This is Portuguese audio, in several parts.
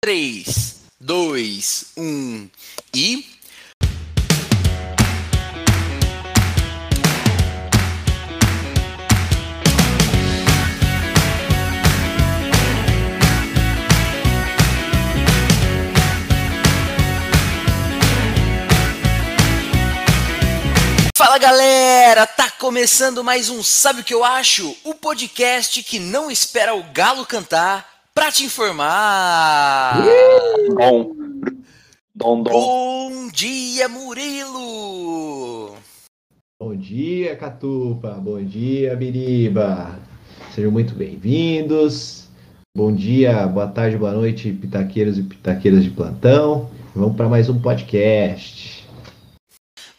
3, 2, 1 e. Fala galera, tá começando mais um Sabe o que eu acho? O podcast que não espera o galo cantar pra te informar. Dom. Dom, dom. Bom dia, Murilo! Bom dia, Catupa. Bom dia, Biriba. Sejam muito bem-vindos. Bom dia, boa tarde, boa noite, pitaqueiros e pitaqueiras de plantão. Vamos para mais um podcast.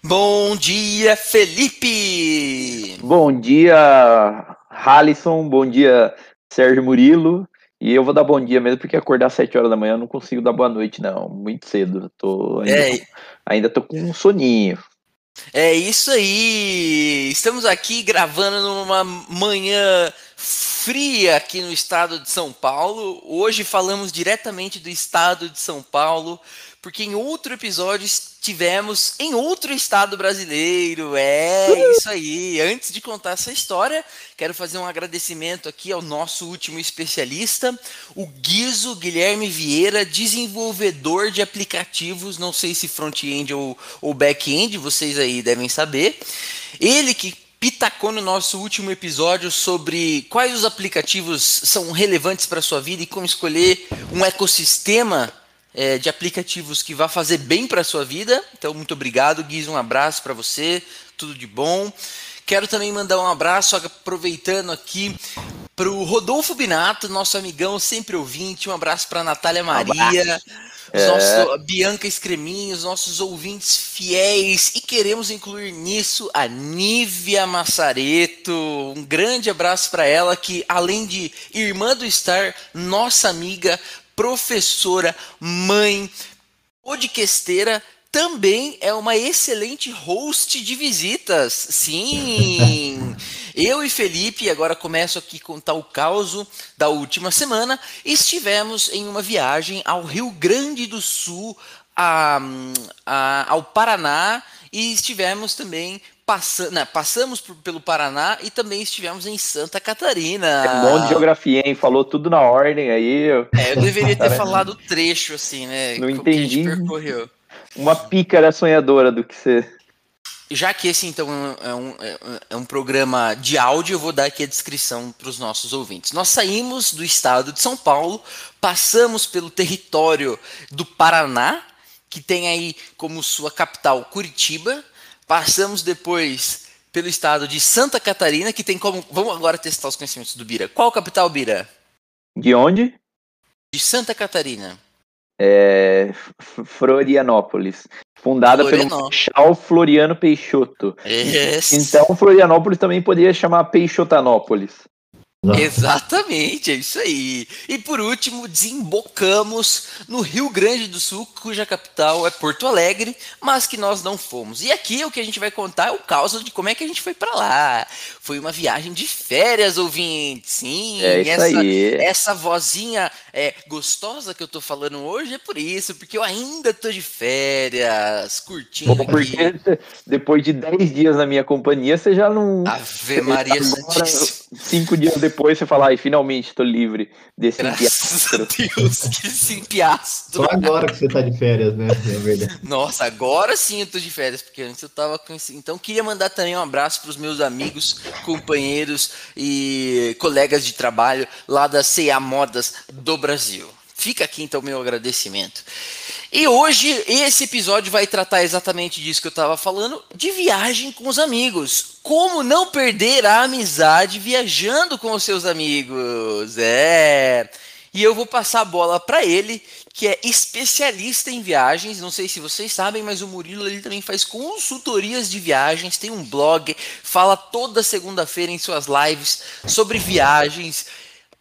Bom dia, Felipe! Bom dia, Halisson. Bom dia, Sérgio Murilo. E eu vou dar bom dia mesmo, porque acordar às 7 horas da manhã eu não consigo dar boa noite, não. Muito cedo. Tô ainda, É, ainda tô com um soninho. é isso aí! Estamos aqui gravando numa manhã fria aqui no estado de São Paulo. Hoje falamos diretamente do estado de São Paulo, porque em outro episódio estivemos em outro estado brasileiro. É isso aí. Antes de contar essa história, quero fazer um agradecimento aqui ao nosso último especialista, o Guizo Guilherme Vieira, desenvolvedor de aplicativos, não sei se front-end ou, ou back-end, vocês aí devem saber. Ele que pitacou no nosso último episódio sobre quais os aplicativos são relevantes para a sua vida e como escolher um ecossistema é, de aplicativos que vá fazer bem para a sua vida. Então, muito obrigado, Guiz. Um abraço para você, tudo de bom. Quero também mandar um abraço, aproveitando aqui, para o Rodolfo Binato, nosso amigão, sempre ouvinte. Um abraço para a Natália Maria, É. nossos, Bianca Escreminho, os nossos ouvintes fiéis. E queremos incluir nisso a Nívia Massareto. Um grande abraço para ela, que além de irmã do Star, nossa amiga, professora, mãe, podcasteira, também é uma excelente host de visitas. Sim! Eu e Felipe, agora começo aqui contar o caos da última semana, estivemos em uma viagem ao Rio Grande do Sul, a- a- ao Paraná, e estivemos também passando, passamos por- pelo Paraná e também estivemos em Santa Catarina. É um bom de geografia, hein? Falou tudo na ordem aí. É, eu deveria ter falado o trecho, assim, né? Não que a gente entendi. percorreu. Uma pícara sonhadora do que você. Já que esse, então, é um, é- é um programa de áudio, eu vou dar aqui a descrição para os nossos ouvintes. Nós saímos do estado de São Paulo, passamos pelo território do Paraná, que tem aí como sua capital Curitiba, passamos depois pelo estado de Santa Catarina, que tem como. Vamos agora testar os conhecimentos do Bira. Qual capital, Bira? De onde? De Santa Catarina. É, Florianópolis. Fundada pelo Florianópolis. Marechal Floriano Peixoto. Yes. Então, Florianópolis também poderia chamar Peixotanópolis. Exatamente, é isso aí. E por último, desembocamos no Rio Grande do Sul, cuja capital é Porto Alegre, mas que nós não fomos. E aqui o que a gente vai contar é o caos de como é que a gente foi para lá. Foi uma viagem de férias, ouvintes. Sim, É isso essa, aí. essa vozinha é, gostosa que eu tô falando hoje é por isso, porque eu ainda tô de férias, curtindo aqui. Porque depois de 10 dias na minha companhia, você já não. Ave Maria Santíssima. cinco dias depois você fala, ai, finalmente tô livre desse Graças a empiastro." Deus, que simpiastro. Só agora que você tá de férias, né? É. Nossa, agora sim eu tô de férias, porque antes eu tava com esse. Então queria mandar também um abraço para os meus amigos, companheiros e colegas de trabalho lá da CA Modas do Brasil. Fica aqui então meu agradecimento. E hoje esse episódio vai tratar exatamente disso que eu tava falando, de viagem com os amigos. Como não perder a amizade viajando com os seus amigos. É. E eu vou passar a bola para ele, que é especialista em viagens. Não sei se vocês sabem, mas o Murilo ele também faz consultorias de viagens, tem um blog, fala toda segunda-feira em suas lives sobre viagens,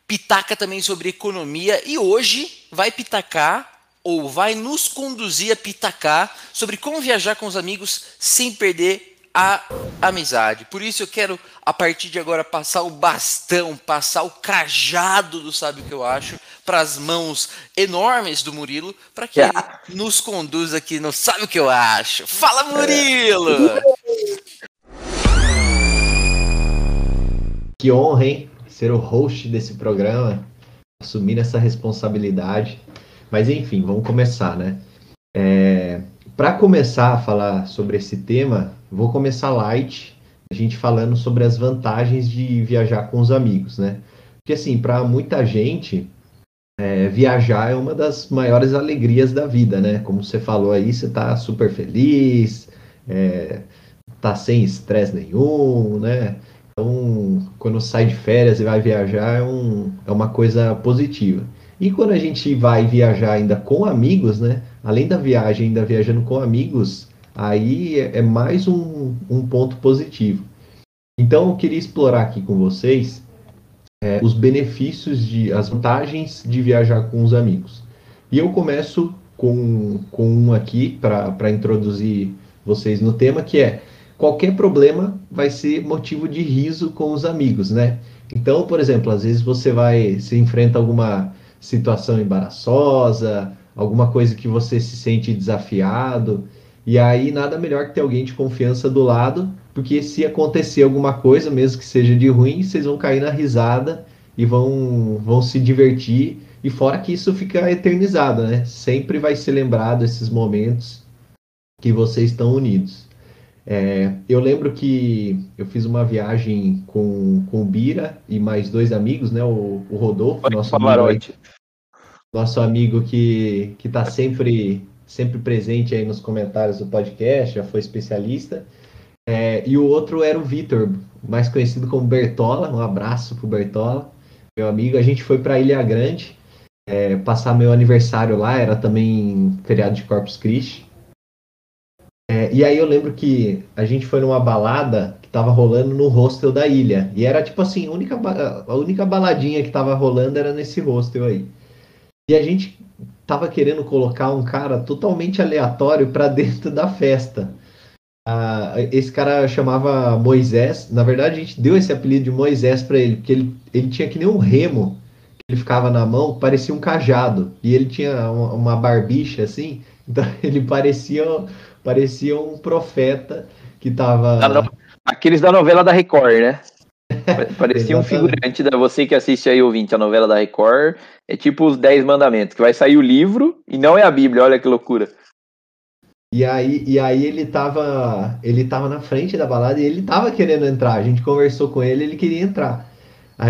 pitaca também sobre economia e hoje vai pitacar ou vai nos conduzir a pitacar sobre como viajar com os amigos sem perder a amizade. Por isso eu quero, a partir de agora, passar o bastão, passar o cajado do Sabe o que eu acho para as mãos enormes do Murilo, para que ele nos conduza aqui no Sabe o que eu acho. Fala, Murilo! Que honra, hein? Ser o host desse programa, assumir essa responsabilidade. Mas enfim, vamos começar, né? É, para começar a falar sobre esse tema, vou começar light, a gente falando sobre as vantagens de viajar com os amigos, né? Porque assim, para muita gente, é, viajar é uma das maiores alegrias da vida, né? Como você falou aí, você tá super feliz, é, tá sem estresse nenhum, né? Então, quando sai de férias e vai viajar, é, um, é uma coisa positiva. E quando a gente vai viajar ainda com amigos, né? Além da viagem, ainda viajando com amigos, aí é, é mais um, um ponto positivo. Então eu queria explorar aqui com vocês é, os benefícios de as vantagens de viajar com os amigos. E eu começo com, com um aqui para introduzir vocês no tema, que é qualquer problema vai ser motivo de riso com os amigos, né? Então, por exemplo, às vezes você vai se enfrenta alguma situação embaraçosa, alguma coisa que você se sente desafiado. E aí, nada melhor que ter alguém de confiança do lado, porque se acontecer alguma coisa, mesmo que seja de ruim, vocês vão cair na risada e vão, vão se divertir. E fora que isso fica eternizado, né? Sempre vai ser lembrado esses momentos que vocês estão unidos. É, eu lembro que eu fiz uma viagem com, com o Bira e mais dois amigos, né? O, o Rodolfo, nosso amigo, aí, nosso amigo que está sempre, sempre presente aí nos comentários do podcast, já foi especialista. É, e o outro era o Vitor, mais conhecido como Bertola. Um abraço pro Bertola, meu amigo. A gente foi para Ilha Grande é, passar meu aniversário lá, era também feriado de Corpus Christi. E aí eu lembro que a gente foi numa balada que tava rolando no hostel da ilha. E era tipo assim, a única, a única baladinha que tava rolando era nesse hostel aí. E a gente tava querendo colocar um cara totalmente aleatório para dentro da festa. Ah, esse cara chamava Moisés. Na verdade, a gente deu esse apelido de Moisés para ele, porque ele, ele tinha que nem um remo que ele ficava na mão, parecia um cajado. E ele tinha uma, uma barbicha assim, então ele parecia parecia um profeta que tava. Aqueles da novela da Record, né? Parecia um figurante da você que assiste aí, ouvinte, a novela da Record. É tipo os Dez Mandamentos, que vai sair o livro e não é a Bíblia, olha que loucura. E aí, e aí ele tava. Ele tava na frente da balada e ele tava querendo entrar. A gente conversou com ele, ele queria entrar.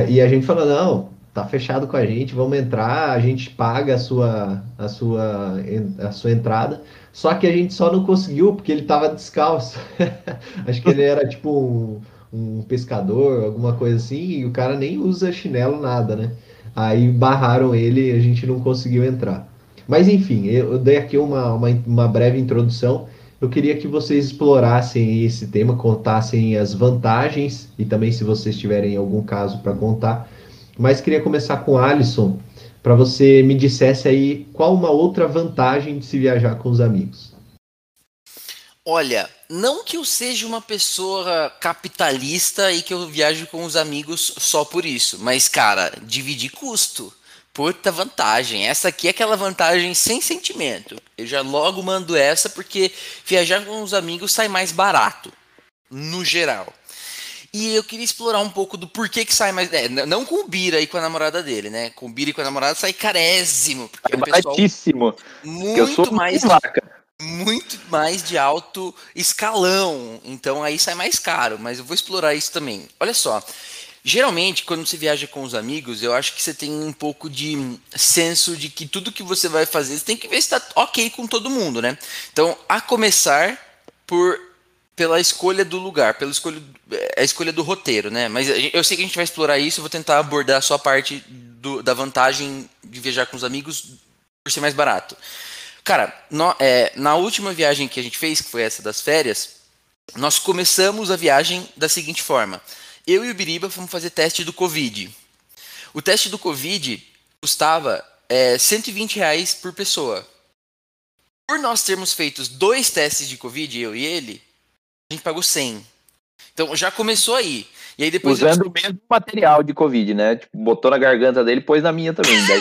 E a gente falou, não, tá fechado com a gente, vamos entrar, a gente paga a sua, a sua, a sua entrada. Só que a gente só não conseguiu porque ele tava descalço. Acho que ele era tipo um, um, pescador, alguma coisa assim, e o cara nem usa chinelo, nada, né? Aí barraram ele e a gente não conseguiu entrar. Mas enfim, eu dei aqui uma, uma, uma breve introdução. Eu queria que vocês explorassem esse tema, contassem as vantagens e também se vocês tiverem algum caso para contar. Mas queria começar com Alisson para você me dissesse aí qual uma outra vantagem de se viajar com os amigos. Olha, não que eu seja uma pessoa capitalista e que eu viaje com os amigos só por isso, mas cara, dividir custo. Puta vantagem. Essa aqui é aquela vantagem sem sentimento. Eu já logo mando essa porque viajar com os amigos sai mais barato, no geral. E eu queria explorar um pouco do porquê que sai mais. É, não com o Bira e com a namorada dele, né? Com o Bira e com a namorada sai carésimo. Porque é, um baratíssimo. Muito eu sou mais. Muito mais de alto escalão. Então aí sai mais caro. Mas eu vou explorar isso também. Olha só. Geralmente, quando você viaja com os amigos, eu acho que você tem um pouco de senso de que tudo que você vai fazer, você tem que ver se está ok com todo mundo, né? Então, a começar por pela escolha do lugar, pela escolha, a escolha do roteiro, né? Mas eu sei que a gente vai explorar isso, eu vou tentar abordar só a parte do, da vantagem de viajar com os amigos por ser mais barato. Cara, no, é, na última viagem que a gente fez, que foi essa das férias, nós começamos a viagem da seguinte forma. Eu e o Biriba fomos fazer teste do Covid. O teste do Covid custava é, 120 reais por pessoa. Por nós termos feito dois testes de Covid, eu e ele, a gente pagou 100. Então já começou aí. E aí depois Usando eu... o mesmo material de Covid, né? Tipo, botou na garganta dele pôs na minha também. Daí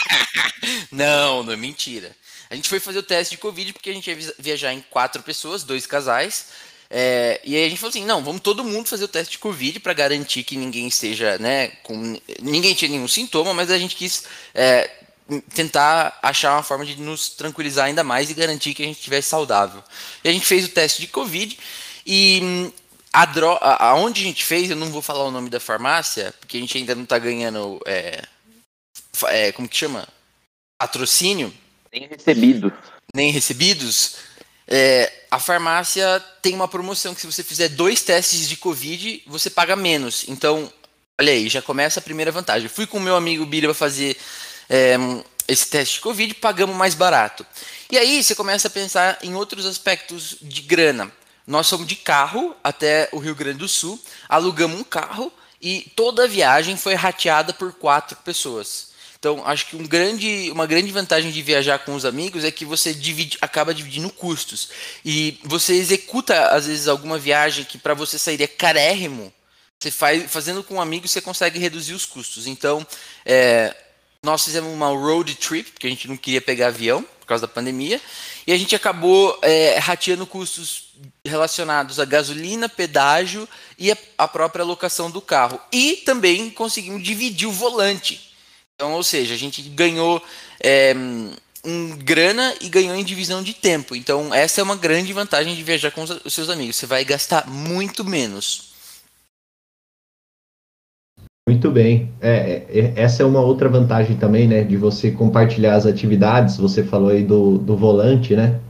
não, não é mentira. A gente foi fazer o teste de Covid porque a gente ia viajar em quatro pessoas, dois casais. É, e aí a gente falou assim, não, vamos todo mundo fazer o teste de Covid para garantir que ninguém esteja, né, com... Ninguém tinha nenhum sintoma, mas a gente quis é, tentar achar uma forma de nos tranquilizar ainda mais e garantir que a gente estivesse saudável. E a gente fez o teste de Covid e hum, a dro... aonde a gente fez, eu não vou falar o nome da farmácia, porque a gente ainda não está ganhando. É, é, como que chama? Patrocínio. Nem recebido. Nem recebidos. É, a farmácia tem uma promoção que se você fizer dois testes de Covid, você paga menos. Então, olha aí, já começa a primeira vantagem. Eu fui com o meu amigo Billy para fazer é, esse teste de Covid, pagamos mais barato. E aí você começa a pensar em outros aspectos de grana. Nós fomos de carro até o Rio Grande do Sul, alugamos um carro e toda a viagem foi rateada por quatro pessoas. Então, acho que um grande, uma grande vantagem de viajar com os amigos é que você divide, acaba dividindo custos. E você executa, às vezes, alguma viagem que para você sairia carérrimo. Você faz, fazendo com um amigo, você consegue reduzir os custos. Então, é, nós fizemos uma road trip, porque a gente não queria pegar avião por causa da pandemia, e a gente acabou é, rateando custos relacionados a gasolina, pedágio e a, a própria locação do carro. E também conseguimos dividir o volante. Então, ou seja, a gente ganhou é, um grana e ganhou em divisão de tempo. Então, essa é uma grande vantagem de viajar com os seus amigos. Você vai gastar muito menos. Muito bem. É, é, essa é uma outra vantagem também, né? De você compartilhar as atividades. Você falou aí do, do volante, né?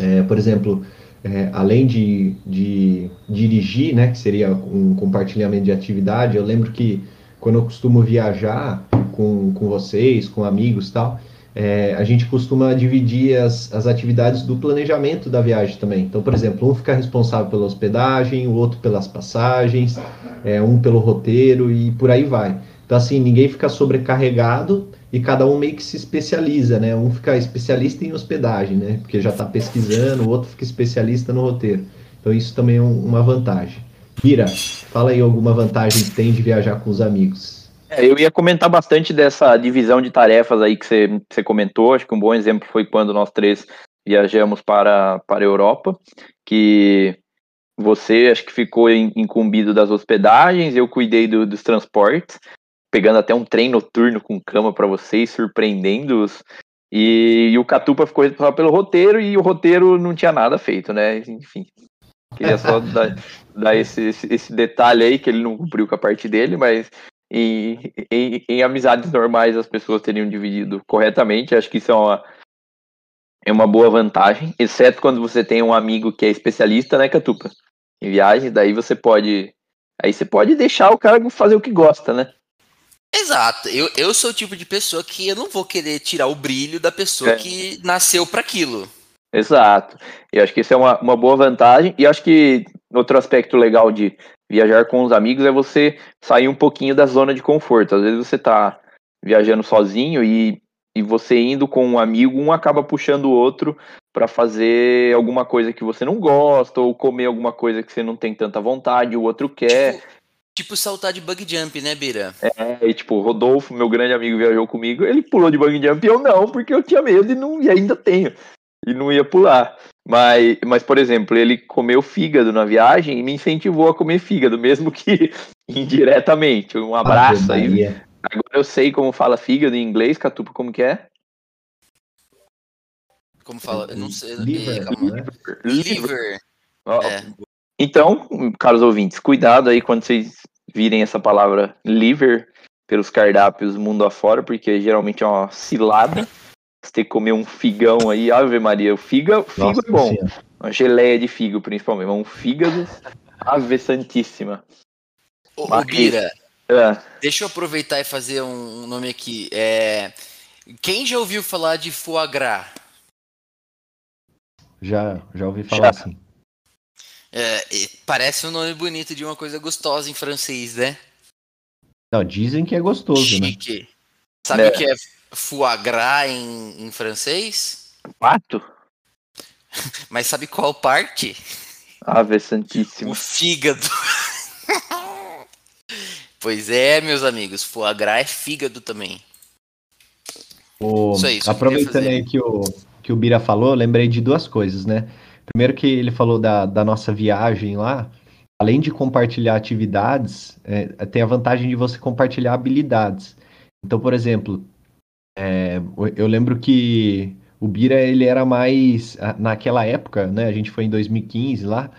É, por exemplo, é, além de, de dirigir, né? Que seria um compartilhamento de atividade, eu lembro que quando eu costumo viajar com, com vocês, com amigos tal, é, a gente costuma dividir as, as atividades do planejamento da viagem também. Então, por exemplo, um fica responsável pela hospedagem, o outro pelas passagens, é, um pelo roteiro e por aí vai. Então, assim, ninguém fica sobrecarregado e cada um meio que se especializa, né? Um fica especialista em hospedagem, né? Porque já está pesquisando, o outro fica especialista no roteiro. Então, isso também é um, uma vantagem. Mira, fala aí alguma vantagem que tem de viajar com os amigos. É, eu ia comentar bastante dessa divisão de tarefas aí que você, você comentou. Acho que um bom exemplo foi quando nós três viajamos para, para a Europa, que você acho que ficou incumbido das hospedagens, eu cuidei do, dos transportes, pegando até um trem noturno com cama para vocês, surpreendendo-os. E, e, o Catupa ficou responsável pelo roteiro e o roteiro não tinha nada feito, né? Enfim. Queria só dar, dar esse, esse, esse, detalhe aí, que ele não cumpriu com a parte dele, mas em, em, em, amizades normais as pessoas teriam dividido corretamente. Acho que isso é uma, é uma boa vantagem, exceto quando você tem um amigo que é especialista, né, Catupa? Em viagem, daí você pode. Aí você pode deixar o cara fazer o que gosta, né? Exato. Eu, eu sou o tipo de pessoa que eu não vou querer tirar o brilho da pessoa é. que nasceu para aquilo. Exato. Eu acho que isso é uma, uma boa vantagem. E acho que outro aspecto legal de viajar com os amigos é você sair um pouquinho da zona de conforto. Às vezes você está viajando sozinho e, e você indo com um amigo, um acaba puxando o outro para fazer alguma coisa que você não gosta ou comer alguma coisa que você não tem tanta vontade, o outro quer. Tipo, tipo saltar de bug jump, né, Bira? É, e tipo, Rodolfo, meu grande amigo, viajou comigo, ele pulou de bug jump e eu não, porque eu tinha medo e, não, e ainda tenho. E não ia pular. Mas, mas, por exemplo, ele comeu fígado na viagem e me incentivou a comer fígado, mesmo que indiretamente. Um abraço aí. Agora eu sei como fala fígado em inglês, Catupa, como que é? Como fala? Eu não sei. Liver. Liver. Liver. É. Então, caros ouvintes, cuidado aí quando vocês virem essa palavra liver pelos cardápios mundo afora, porque geralmente é uma cilada. Você tem que comer um figão aí, Ave Maria. O figo, figo Nossa, é bom. Sim. Uma geleia de figo, principalmente. Mas um fígado, Ave Santíssima. Ô, Mas, Bira, é. deixa eu aproveitar e fazer um nome aqui. É... Quem já ouviu falar de foie gras? Já, já ouvi falar já. assim. É, parece um nome bonito de uma coisa gostosa em francês, né? Não, dizem que é gostoso, né? Chique. né? Sabe é. o que é foie gras em, em francês? Pato? Mas sabe qual parte? Ave Santíssimo. O fígado. pois é, meus amigos, foie gras é fígado também. O... Isso aí, isso aproveitando aí que o, que o Bira falou, lembrei de duas coisas, né? Primeiro que ele falou da, da nossa viagem lá, além de compartilhar atividades, é, tem a vantagem de você compartilhar habilidades. Então, por exemplo, é, eu lembro que o Bira ele era mais naquela época, né? A gente foi em 2015 lá.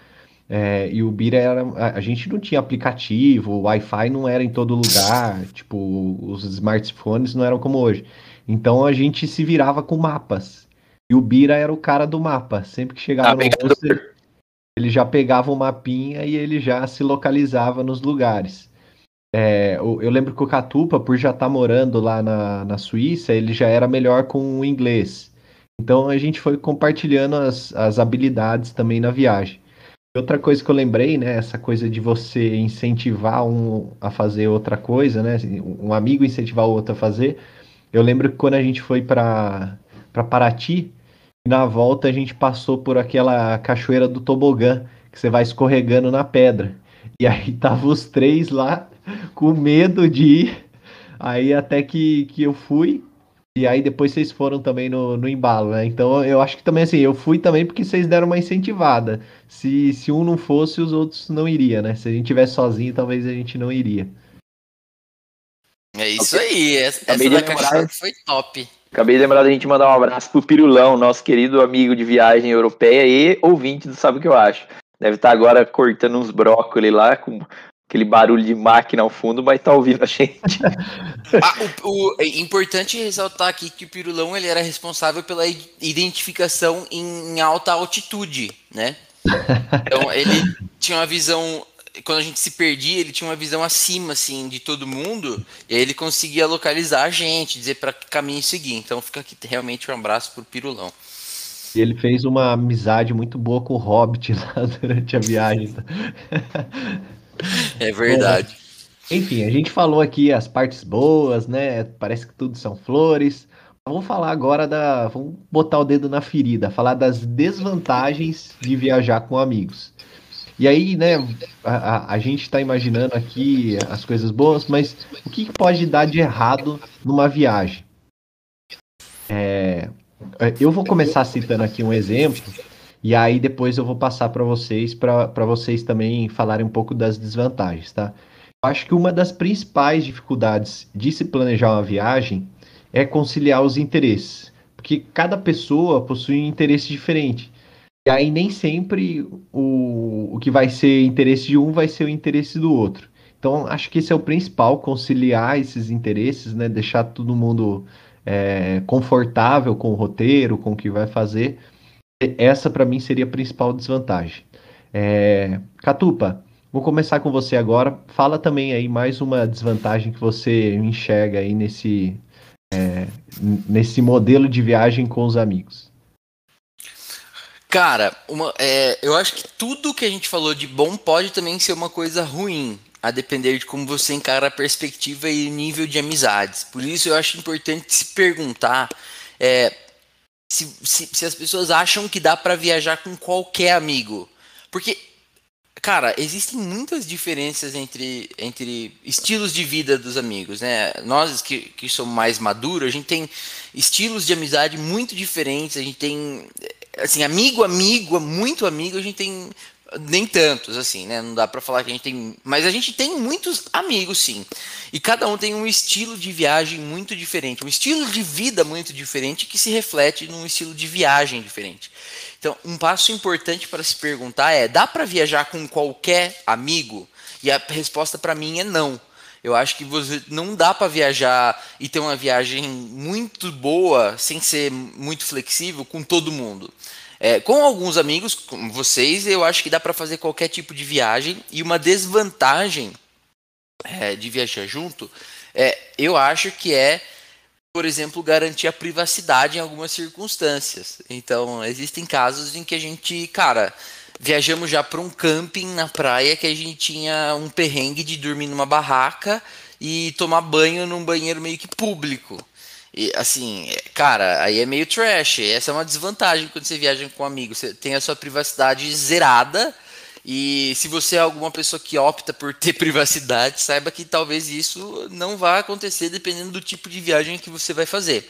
É, e o Bira era. A, a, gente não tinha aplicativo, o Wi-Fi não era em todo lugar, tipo, os smartphones não eram como hoje. Então a gente se virava com mapas. E o Bira era o cara do mapa. Sempre que chegava ah, no roster, ele já pegava o mapinha e ele já se localizava nos lugares. É, eu, eu, lembro que o Catupa, por já estar tá morando lá na, na Suíça, ele já era melhor com o inglês. Então a gente foi compartilhando as, as habilidades também na viagem. Outra coisa que eu lembrei, né, essa coisa de você incentivar um a fazer outra coisa, né, um amigo incentivar o outro a fazer. Eu lembro que quando a gente foi para para Paraty, na volta a gente passou por aquela cachoeira do tobogã, que você vai escorregando na pedra. E aí tava os três lá com medo de ir. Aí até que, que eu fui, e aí depois vocês foram também no, no embalo, né? Então eu acho que também assim, eu fui também porque vocês deram uma incentivada. Se, se um não fosse, os outros não iriam, né? Se a gente tivesse sozinho, talvez a gente não iria. É isso aí, essa, essa da lembrar, foi top. Acabei de lembrar da gente mandar um abraço pro Pirulão, nosso querido amigo de viagem europeia e ouvinte do Sabe o que eu acho. Deve estar agora cortando uns brócolis lá com aquele barulho de máquina ao fundo, mas tá ouvindo a gente. ah, o, o, é importante ressaltar aqui que o Pirulão ele era responsável pela identificação em alta altitude, né? Então ele tinha uma visão quando a gente se perdia, ele tinha uma visão acima assim de todo mundo, e aí ele conseguia localizar a gente, dizer para que caminho seguir. Então fica aqui realmente um abraço pro Pirulão. E ele fez uma amizade muito boa com o Hobbit lá durante a viagem. É verdade. enfim, a gente falou aqui as partes boas, né? Parece que tudo são flores. Vamos falar agora da. Vamos botar o dedo na ferida, falar das desvantagens de viajar com amigos. E aí, né, a, a, a gente está imaginando aqui as coisas boas, mas o que pode dar de errado numa viagem? É, eu vou começar citando aqui um exemplo e aí depois eu vou passar para vocês, para vocês também falarem um pouco das desvantagens, tá? Eu acho que uma das principais dificuldades de se planejar uma viagem é conciliar os interesses, porque cada pessoa possui um interesse diferente. E aí nem sempre o, o que vai ser interesse de um vai ser o interesse do outro. Então acho que esse é o principal, conciliar esses interesses, né? Deixar todo mundo é, confortável com o roteiro, com o que vai fazer essa para mim seria a principal desvantagem. É... Catupa, vou começar com você agora. Fala também aí mais uma desvantagem que você enxerga aí nesse, é... nesse modelo de viagem com os amigos. Cara, uma, é, eu acho que tudo que a gente falou de bom pode também ser uma coisa ruim, a depender de como você encara a perspectiva e nível de amizades. Por isso eu acho importante se perguntar é, se, se, se as pessoas acham que dá para viajar com qualquer amigo. Porque, cara, existem muitas diferenças entre, entre estilos de vida dos amigos, né? Nós que, que somos mais maduros, a gente tem estilos de amizade muito diferentes, a gente tem, assim, amigo, amigo, muito amigo, a gente tem nem tantos, assim, né? Não dá para falar que a gente tem. Mas a gente tem muitos amigos, sim. E cada um tem um estilo de viagem muito diferente, um estilo de vida muito diferente que se reflete num estilo de viagem diferente. Então, um passo importante para se perguntar é: dá para viajar com qualquer amigo? E a resposta para mim é não. Eu acho que você não dá para viajar e ter uma viagem muito boa sem ser muito flexível com todo mundo. É, com alguns amigos, como vocês, eu acho que dá para fazer qualquer tipo de viagem. E uma desvantagem é, de viajar junto, é, eu acho que é, por exemplo, garantir a privacidade em algumas circunstâncias. Então, existem casos em que a gente, cara, viajamos já para um camping na praia que a gente tinha um perrengue de dormir numa barraca e tomar banho num banheiro meio que público. E, assim, cara, aí é meio trash. Essa é uma desvantagem quando você viaja com um amigo. Você tem a sua privacidade zerada E se você é alguma pessoa que opta por ter privacidade, saiba que talvez isso não vá acontecer dependendo do tipo de viagem que você vai fazer.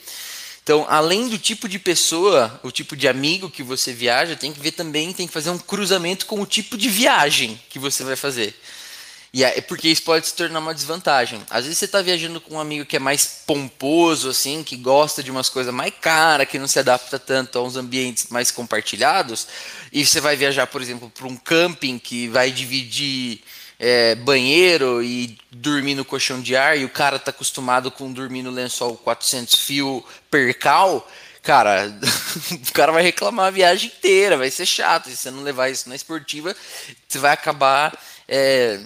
Então, além do tipo de pessoa, o tipo de amigo que você viaja, tem que ver também, tem que fazer um cruzamento com o tipo de viagem que você vai fazer. E é porque isso pode se tornar uma desvantagem. Às vezes você está viajando com um amigo que é mais pomposo, assim, que gosta de umas coisas mais caras, que não se adapta tanto a uns ambientes mais compartilhados, e você vai viajar, por exemplo, para um camping que vai dividir é, banheiro e dormir no colchão de ar, e o cara está acostumado com dormir no lençol 400 fio percal, cara, o cara vai reclamar a viagem inteira, vai ser chato. Se você não levar isso na esportiva, você vai acabar é,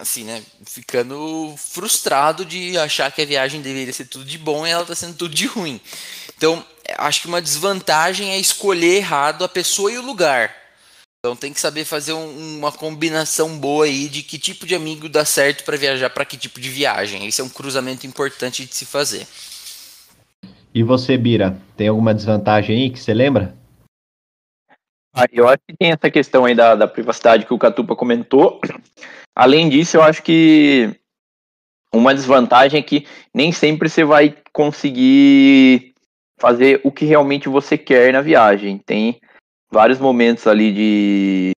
assim, né, ficando frustrado de achar que a viagem deveria ser tudo de bom e ela está sendo tudo de ruim. Então, acho que uma desvantagem é escolher errado a pessoa e o lugar. Então tem que saber fazer um, uma combinação boa aí de que tipo de amigo dá certo para viajar para que tipo de viagem. Esse é um cruzamento importante de se fazer. E você, Bira, tem alguma desvantagem aí que você lembra? Ah, eu acho que tem essa questão aí da, da privacidade que o Catupa comentou. Além disso, eu acho que uma desvantagem é que nem sempre você vai conseguir fazer o que realmente você quer na viagem. Tem vários momentos ali de,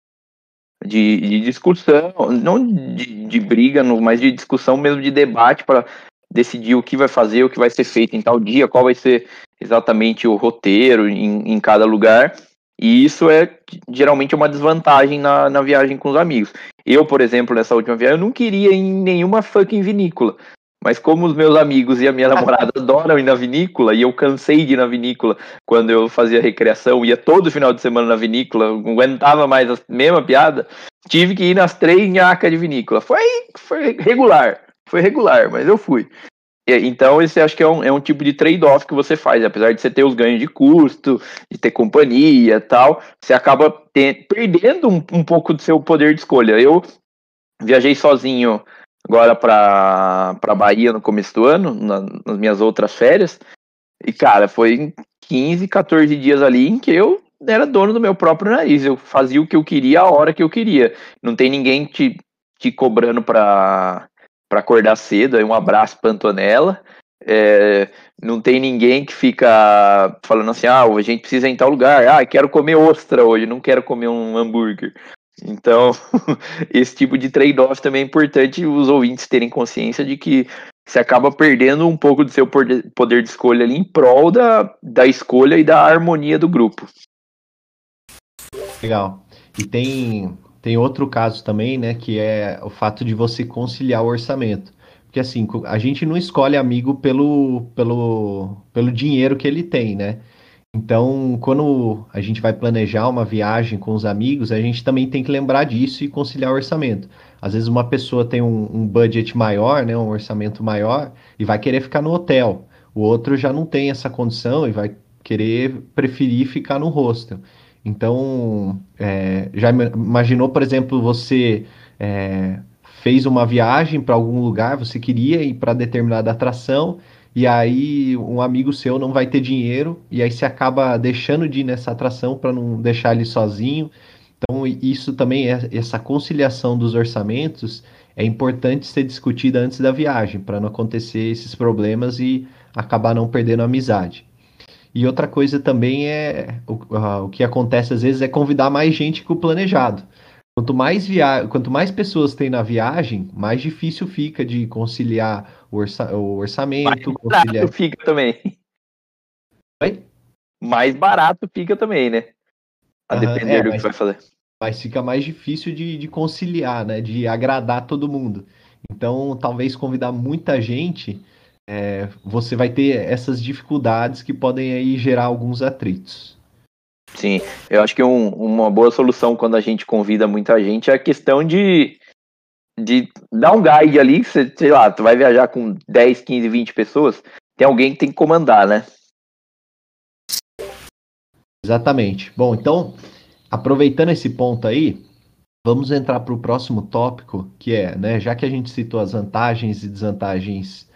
de, de discussão, não de, de briga, mas de discussão mesmo, de debate para decidir o que vai fazer, o que vai ser feito em tal dia, qual vai ser exatamente o roteiro em, em cada lugar. E isso é geralmente uma desvantagem na, na viagem com os amigos. Eu, por exemplo, nessa última viagem, eu não queria ir em nenhuma fucking vinícola. Mas como os meus amigos e a minha namorada adoram ir na vinícola, e eu cansei de ir na vinícola quando eu fazia recreação, ia todo final de semana na vinícola, não aguentava mais a mesma piada, tive que ir nas três nhacas de vinícola. Foi, foi regular, foi regular, mas eu fui. Então, esse acho que é um, é um tipo de trade-off que você faz, apesar de você ter os ganhos de custo, de ter companhia tal, você acaba ter, perdendo um, um pouco do seu poder de escolha. Eu viajei sozinho agora para Bahia no começo do ano, na, nas minhas outras férias, e cara, foi 15, 14 dias ali em que eu era dono do meu próprio nariz, eu fazia o que eu queria a hora que eu queria. Não tem ninguém te, te cobrando para para acordar cedo, aí um abraço para. É, não tem ninguém que fica falando assim, ah, a gente precisa ir em tal lugar, ah, quero comer ostra hoje, não quero comer um hambúrguer. Então, esse tipo de trade-off também é importante os ouvintes terem consciência de que você acaba perdendo um pouco do seu poder de escolha ali em prol da, da escolha e da harmonia do grupo. Legal. E tem tem outro caso também, né, que é o fato de você conciliar o orçamento. Porque assim, a gente não escolhe amigo pelo, pelo, pelo dinheiro que ele tem, né? Então, quando a gente vai planejar uma viagem com os amigos, a gente também tem que lembrar disso e conciliar o orçamento. Às vezes uma pessoa tem um, um budget maior, né, um orçamento maior, e vai querer ficar no hotel. O outro já não tem essa condição e vai querer preferir ficar no hostel. Então, é, já imaginou, por exemplo, você é, fez uma viagem para algum lugar, você queria ir para determinada atração, e aí um amigo seu não vai ter dinheiro, e aí você acaba deixando de ir nessa atração para não deixar ele sozinho. Então, isso também é essa conciliação dos orçamentos é importante ser discutida antes da viagem, para não acontecer esses problemas e acabar não perdendo a amizade. E outra coisa também é o, uh, o que acontece às vezes é convidar mais gente que o planejado. Quanto mais, via... Quanto mais pessoas tem na viagem, mais difícil fica de conciliar o, orça... o orçamento. Mais conciliar... barato fica também. Oi? Mais barato fica também, né? A uhum, depender é, do mas, que vai fazer. Mas fica mais difícil de, de conciliar, né? De agradar todo mundo. Então, talvez convidar muita gente é, você vai ter essas dificuldades que podem aí gerar alguns atritos. Sim, eu acho que um, uma boa solução quando a gente convida muita gente é a questão de, de dar um guide ali, você, sei lá, tu vai viajar com 10, 15, 20 pessoas, tem alguém que tem que comandar, né? Exatamente. Bom, então, aproveitando esse ponto aí, vamos entrar para o próximo tópico, que é, né, já que a gente citou as vantagens e desvantagens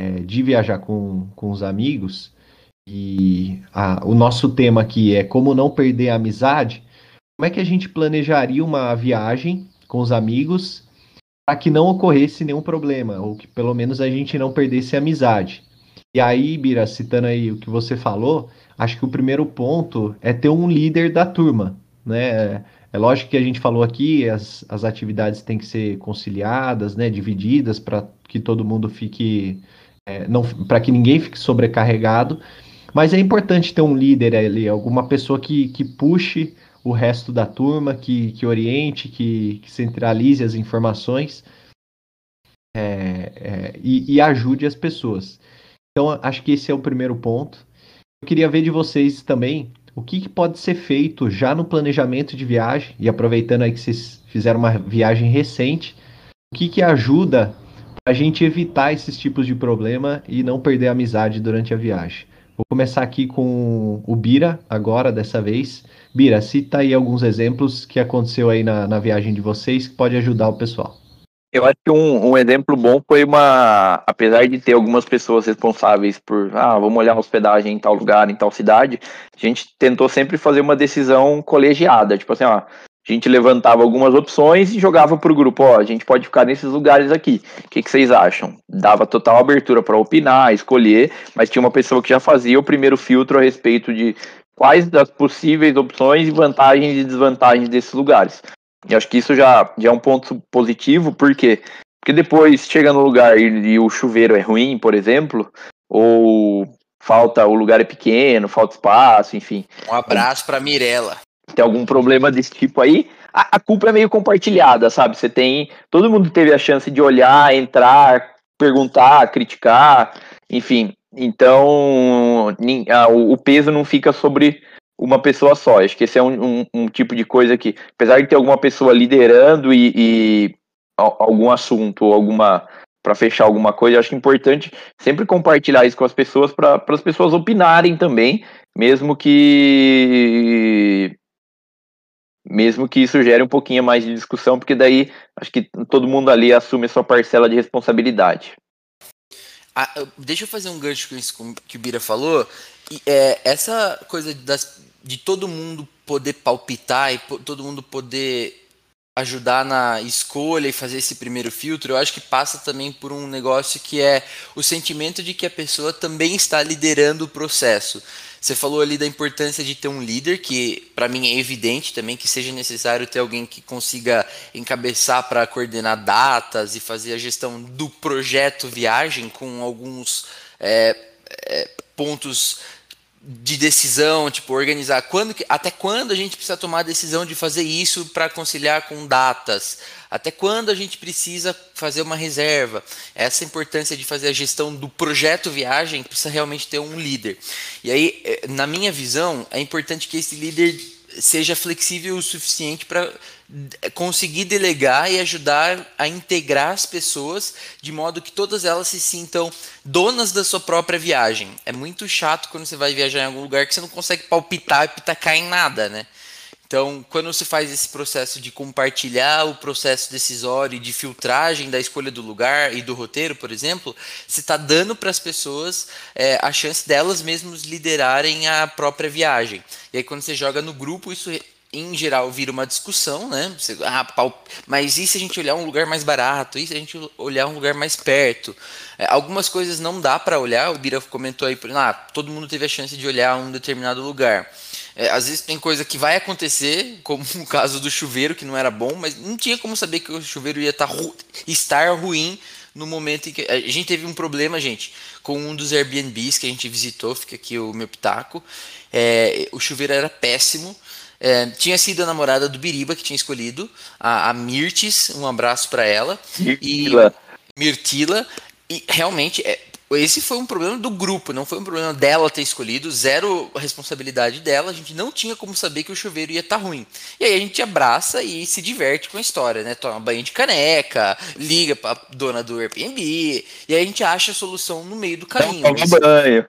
é, de viajar com, com os amigos, e a, o nosso tema aqui é como não perder a amizade, como é que a gente planejaria uma viagem com os amigos para que não ocorresse nenhum problema, ou que pelo menos a gente não perdesse a amizade. E aí, Bira, citando aí o que você falou, acho que o primeiro ponto é ter um líder da turma, né? É lógico que a gente falou aqui, as, as atividades têm que ser conciliadas, né, divididas para que todo mundo fique, é, para que ninguém fique sobrecarregado. Mas é importante ter um líder ali, alguma pessoa que, que puxe o resto da turma, que, que oriente, que, que centralize as informações é, é, e, e ajude as pessoas. Então, acho que esse é o primeiro ponto. Eu queria ver de vocês também o que, que, pode ser feito já no planejamento de viagem, e aproveitando aí que vocês fizeram uma viagem recente, o que, que ajuda a gente evitar esses tipos de problema e não perder a amizade durante a viagem. Vou começar aqui com o Bira, agora, dessa vez. Bira, cita aí alguns exemplos que aconteceu aí na, na viagem de vocês que pode ajudar o pessoal. Eu acho que um, um, exemplo bom foi uma. Apesar de ter algumas pessoas responsáveis por. Ah, vamos olhar a hospedagem em tal lugar, em tal cidade, a gente tentou sempre fazer uma decisão colegiada. Tipo assim, ó, a gente levantava algumas opções e jogava para o grupo: ó, a gente pode ficar nesses lugares aqui. O que, que vocês acham? Dava total abertura para opinar, escolher, mas tinha uma pessoa que já fazia o primeiro filtro a respeito de quais das possíveis opções e vantagens e desvantagens desses lugares. E acho que isso já, já é um ponto positivo, por quê? Porque depois chega no lugar e, e o chuveiro é ruim, por exemplo, ou falta, o lugar é pequeno, falta espaço, enfim. Um abraço para Mirella. Tem algum problema desse tipo aí, a, a, culpa é meio compartilhada, sabe? Você tem. Todo mundo teve a chance de olhar, entrar, perguntar, criticar, enfim. Então, o peso não fica sobre uma pessoa só. Acho que esse é um, um, um, tipo de coisa que, apesar de ter alguma pessoa liderando e, e algum assunto ou alguma para fechar alguma coisa, acho importante sempre compartilhar isso com as pessoas para as pessoas opinarem também, mesmo que mesmo que isso gere um pouquinho mais de discussão, porque daí acho que todo mundo ali assume a sua parcela de responsabilidade. Ah, deixa eu fazer um gancho com isso que o Bira falou. E, é, essa coisa das, de todo mundo poder palpitar e todo mundo poder ajudar na escolha e fazer esse primeiro filtro, eu acho que passa também por um negócio que é o sentimento de que a pessoa também está liderando o processo. Você falou ali da importância de ter um líder, que para mim é evidente também que seja necessário ter alguém que consiga encabeçar para coordenar datas e fazer a gestão do projeto viagem com alguns é, é, pontos de decisão, tipo, organizar quando até quando a gente precisa tomar a decisão de fazer isso para conciliar com datas, até quando a gente precisa fazer uma reserva. Essa importância de fazer a gestão do projeto viagem precisa realmente ter um líder. E aí, eh, na minha visão, é importante que esse líder seja flexível o suficiente para conseguir delegar e ajudar a integrar as pessoas de modo que todas elas se sintam donas da sua própria viagem. É muito chato quando você vai viajar em algum lugar que você não consegue palpitar e pitacar em nada, né? Então, quando você faz esse processo de compartilhar o processo decisório e de filtragem da escolha do lugar e do roteiro, por exemplo, você está dando para as pessoas é, a chance delas mesmas liderarem a própria viagem. E aí, quando você joga no grupo, isso em geral vira uma discussão, né? Você, ah, pau, mas e se a gente olhar um lugar mais barato? E se a gente olhar um lugar mais perto? É, algumas coisas não dá para olhar. O Bira comentou aí, ah, todo mundo teve a chance de olhar um determinado lugar. É, às vezes tem coisa que vai acontecer, como o caso do chuveiro que não era bom, mas não tinha como saber que o chuveiro ia tá ru estar ruim no momento em que a gente teve um problema, gente, com um dos Airbnbs que a gente visitou, fica aqui o meu pitaco. É, o chuveiro era péssimo. É, tinha sido a namorada do Biriba que tinha escolhido, a, a Mirtes, um abraço para ela. Mirtila. E, Mirtila. E realmente, é, esse foi um problema do grupo, não foi um problema dela ter escolhido, zero responsabilidade dela, a gente não tinha como saber que o chuveiro ia estar tá ruim. E aí a gente abraça e se diverte com a história, né? Toma banho de caneca, liga pra dona do Airbnb, e aí a gente acha a solução no meio do caminho. Toma banho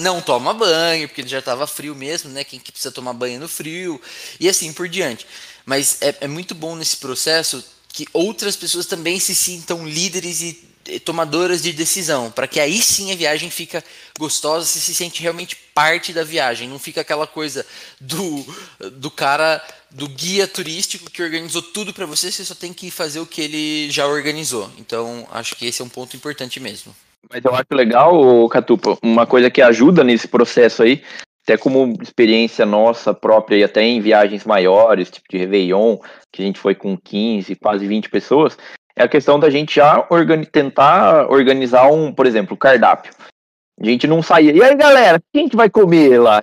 não toma banho, porque já estava frio mesmo, né? Quem que precisa tomar banho no frio, e assim por diante. Mas é, é muito bom nesse processo que outras pessoas também se sintam líderes e tomadoras de decisão, para que aí sim a viagem fica gostosa, você se sente realmente parte da viagem, não fica aquela coisa do, do cara, do guia turístico que organizou tudo para você, você só tem que fazer o que ele já organizou. Então, acho que esse é um ponto importante mesmo. Mas eu acho legal, Catupa, uma coisa que ajuda nesse processo aí, até como experiência nossa própria e até em viagens maiores, tipo de Réveillon, que a gente foi com 15, quase 20 pessoas, é a questão da gente já organi tentar organizar um, por exemplo, cardápio. A gente não saía. E aí, galera, o que vai comer lá?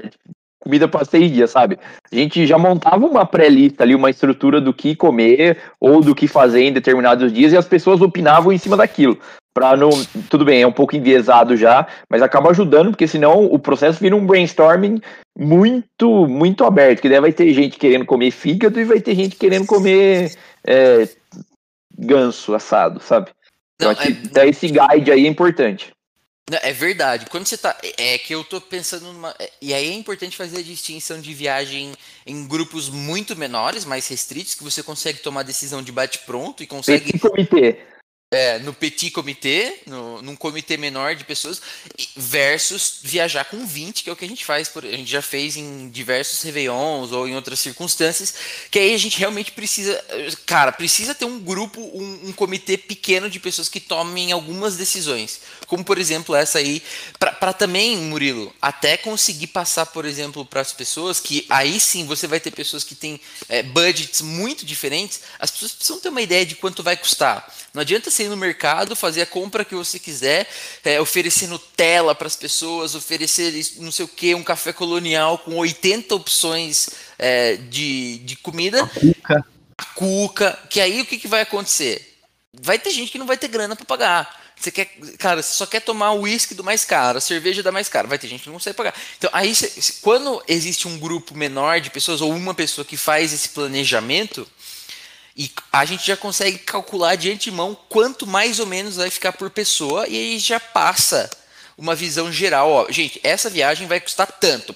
Comida para seis dias, sabe? A gente já montava uma pré-lista ali, uma estrutura do que comer ou do que fazer em determinados dias e as pessoas opinavam em cima daquilo. Pra não. Tudo bem, é um pouco enviesado já, mas acaba ajudando, porque senão o processo vira um brainstorming muito, muito aberto. Que daí vai ter gente querendo comer fígado e vai ter gente querendo comer é, ganso assado, sabe? Não, então, é... esse guide aí é importante. Não, é verdade. Quando você tá. É que eu tô pensando numa. É, e aí é importante fazer a distinção de viagem em grupos muito menores, mais restritos, que você consegue tomar decisão de bate-pronto e consegue. Esse comitê. É, no petit comitê, no, num comitê menor de pessoas, versus viajar com 20, que é o que a gente faz, por, a gente já fez em diversos Réveillons ou em outras circunstâncias, que aí a gente realmente precisa, cara, precisa ter um grupo, um, um comitê pequeno de pessoas que tomem algumas decisões, como por exemplo essa aí, para também, Murilo, até conseguir passar, por exemplo, para as pessoas, que aí sim você vai ter pessoas que têm é, budgets muito diferentes, as pessoas precisam ter uma ideia de quanto vai custar. Não adianta você ir no mercado, fazer a compra que você quiser, é, oferecer Nutella para as pessoas, oferecer não sei o que, um café colonial com 80 opções é, de, de comida. A cuca. A cuca. Que aí o que, que vai acontecer? Vai ter gente que não vai ter grana para pagar. Você quer, cara, você só quer tomar o uísque do mais caro, a cerveja da mais cara. Vai ter gente que não consegue pagar. Então, aí, quando existe um grupo menor de pessoas ou uma pessoa que faz esse planejamento, e a gente já consegue calcular de antemão quanto mais ou menos vai ficar por pessoa e aí já passa uma visão geral. Ó, gente, essa viagem vai custar tanto.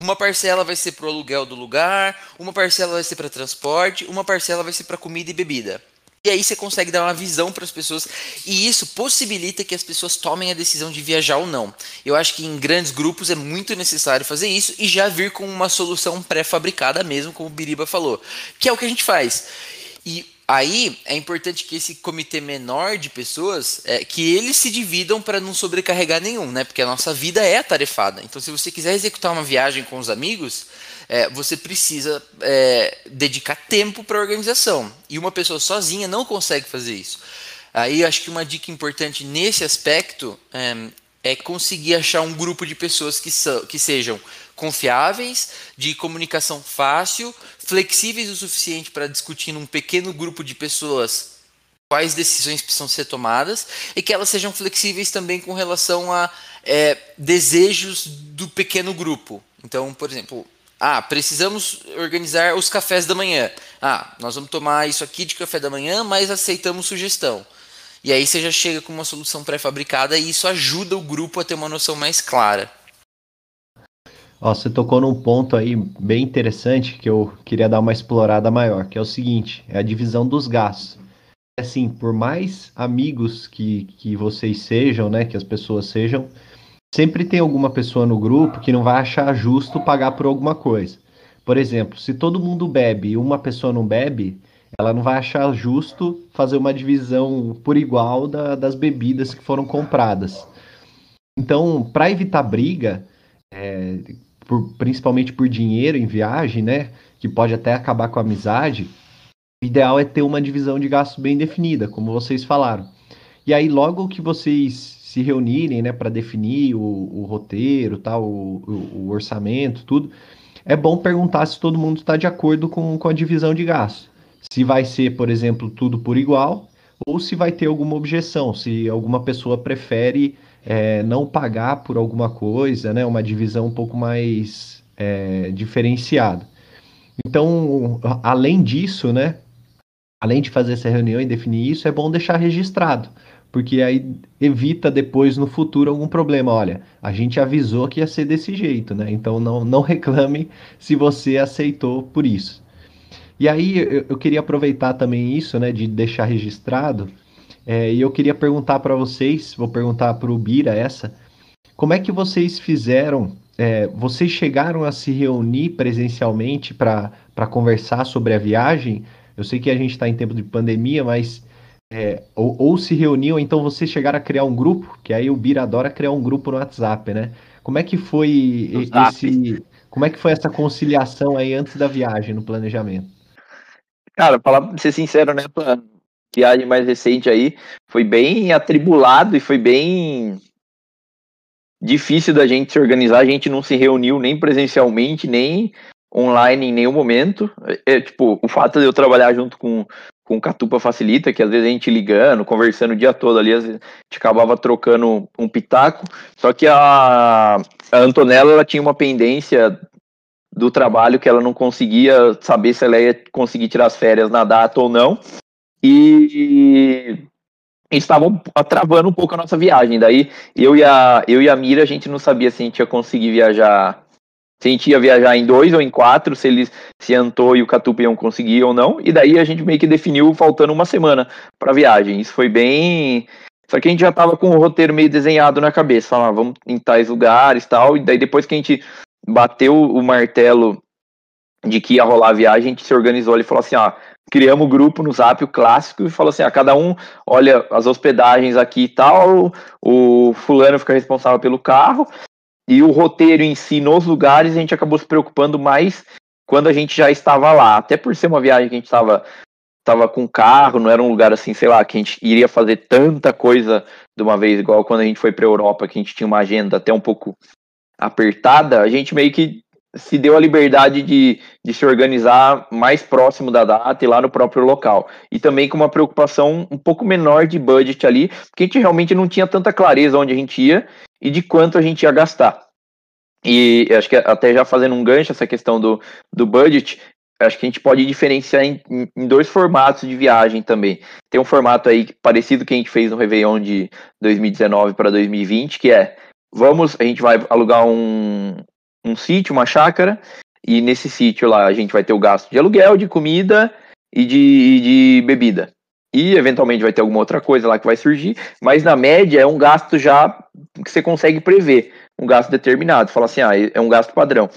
Uma parcela vai ser para o aluguel do lugar, uma parcela vai ser para transporte, uma parcela vai ser para comida e bebida. E aí você consegue dar uma visão para as pessoas e isso possibilita que as pessoas tomem a decisão de viajar ou não. Eu acho que em grandes grupos é muito necessário fazer isso e já vir com uma solução pré-fabricada mesmo, como o Biriba falou, que é o que a gente faz. E aí é importante que esse comitê menor de pessoas, é, que eles se dividam para não sobrecarregar nenhum, né? Porque a nossa vida é atarefada. Então, se você quiser executar uma viagem com os amigos, é, você precisa é, dedicar tempo para a organização. E uma pessoa sozinha não consegue fazer isso. Aí acho que uma dica importante nesse aspecto é, é conseguir achar um grupo de pessoas que, so, que sejam confiáveis, de comunicação fácil, flexíveis o suficiente para discutir num pequeno grupo de pessoas quais decisões precisam ser tomadas e que elas sejam flexíveis também com relação a é, desejos do pequeno grupo. Então, por exemplo, ah, precisamos organizar os cafés da manhã. Ah, nós vamos tomar isso aqui de café da manhã, mas aceitamos sugestão. E aí você já chega com uma solução pré-fabricada e isso ajuda o grupo a ter uma noção mais clara. Ó, você tocou num ponto aí bem interessante que eu queria dar uma explorada maior, que é o seguinte, é a divisão dos gastos. Assim, por mais amigos que, que vocês sejam, né, que as pessoas sejam, sempre tem alguma pessoa no grupo que não vai achar justo pagar por alguma coisa. Por exemplo, se todo mundo bebe e uma pessoa não bebe, ela não vai achar justo fazer uma divisão por igual da, das bebidas que foram compradas. Então, para evitar briga, é, por, principalmente por dinheiro em viagem, né, que pode até acabar com a amizade, o ideal é ter uma divisão de gastos bem definida, como vocês falaram. E aí, logo que vocês se reunirem, né, para definir o, o, roteiro, tal, o, o, orçamento, tudo, é bom perguntar se todo mundo está de acordo com, com a divisão de gastos. Se vai ser, por exemplo, tudo por igual, ou se vai ter alguma objeção, se alguma pessoa prefere é, não pagar por alguma coisa, né, uma divisão um pouco mais é, diferenciada. Então, além disso, né, além de fazer essa reunião e definir isso, é bom deixar registrado porque aí evita depois no futuro algum problema. Olha, a gente avisou que ia ser desse jeito, né? Então não, não reclame se você aceitou por isso. E aí eu, eu queria aproveitar também isso, né, de deixar registrado É, e eu queria perguntar para vocês, vou perguntar para o Bira essa, como é que vocês fizeram? É, vocês chegaram a se reunir presencialmente para conversar sobre a viagem? Eu sei que a gente está em tempo de pandemia, mas é, ou, ou, se reuniam, então vocês chegaram a criar um grupo, que aí o Bira adora criar um grupo no WhatsApp, né? Como é que foi esse, como é que foi essa conciliação aí antes da viagem no planejamento? Cara, para ser sincero, né, viagem mais recente aí, foi bem atribulado e foi bem difícil da gente se organizar, a gente não se reuniu nem presencialmente, nem online em nenhum momento. É, tipo, o fato de eu trabalhar junto com, com o Catupa facilita, que às vezes a gente ligando, conversando o dia todo ali, a gente acabava trocando um pitaco. Só que a, a Antonella ela tinha uma pendência do trabalho que ela não conseguia saber se ela ia conseguir tirar as férias na data ou não. E estavam travando um pouco a nossa viagem. Daí eu e a, eu e a Mira, a gente não sabia se a gente ia conseguir viajar, se a gente ia viajar em dois ou em quatro, se eles, se Antô e o Catupa iam conseguir ou não. E daí a gente meio que definiu faltando uma semana para viagem. Isso foi bem. Só que a gente já tava com o roteiro meio desenhado na cabeça, falando, ah, vamos em tais lugares tal. E daí depois que a gente bateu o martelo de que ia rolar a viagem, a gente se organizou e falou assim, ah, criamos o grupo no Zap, o clássico, e falou assim: a cada um olha as hospedagens aqui e tal, o fulano fica responsável pelo carro, e o roteiro em si nos lugares a gente acabou se preocupando mais quando a gente já estava lá. Até por ser uma viagem que a gente estava tava com carro, não era um lugar assim, sei lá, que a gente iria fazer tanta coisa de uma vez, igual quando a gente foi para Europa, que a gente tinha uma agenda até um pouco apertada, a gente meio que se deu a liberdade de, de se organizar mais próximo da data e lá no próprio local. E também com uma preocupação um pouco menor de budget ali, porque a gente realmente não tinha tanta clareza onde a gente ia e de quanto a gente ia gastar. E acho que até já fazendo um gancho essa questão do, do budget, acho que a gente pode diferenciar em, em, dois formatos de viagem também. Tem um formato aí parecido que a gente fez no Réveillon de 2019 para 2020, que é vamos, a gente vai alugar um, um sítio, uma chácara, e nesse sítio lá a gente vai ter o gasto de aluguel, de comida e de, e de bebida. E eventualmente vai ter alguma outra coisa lá que vai surgir, mas na média é um gasto já que você consegue prever, um gasto determinado. Fala assim, ah, é um gasto padrão.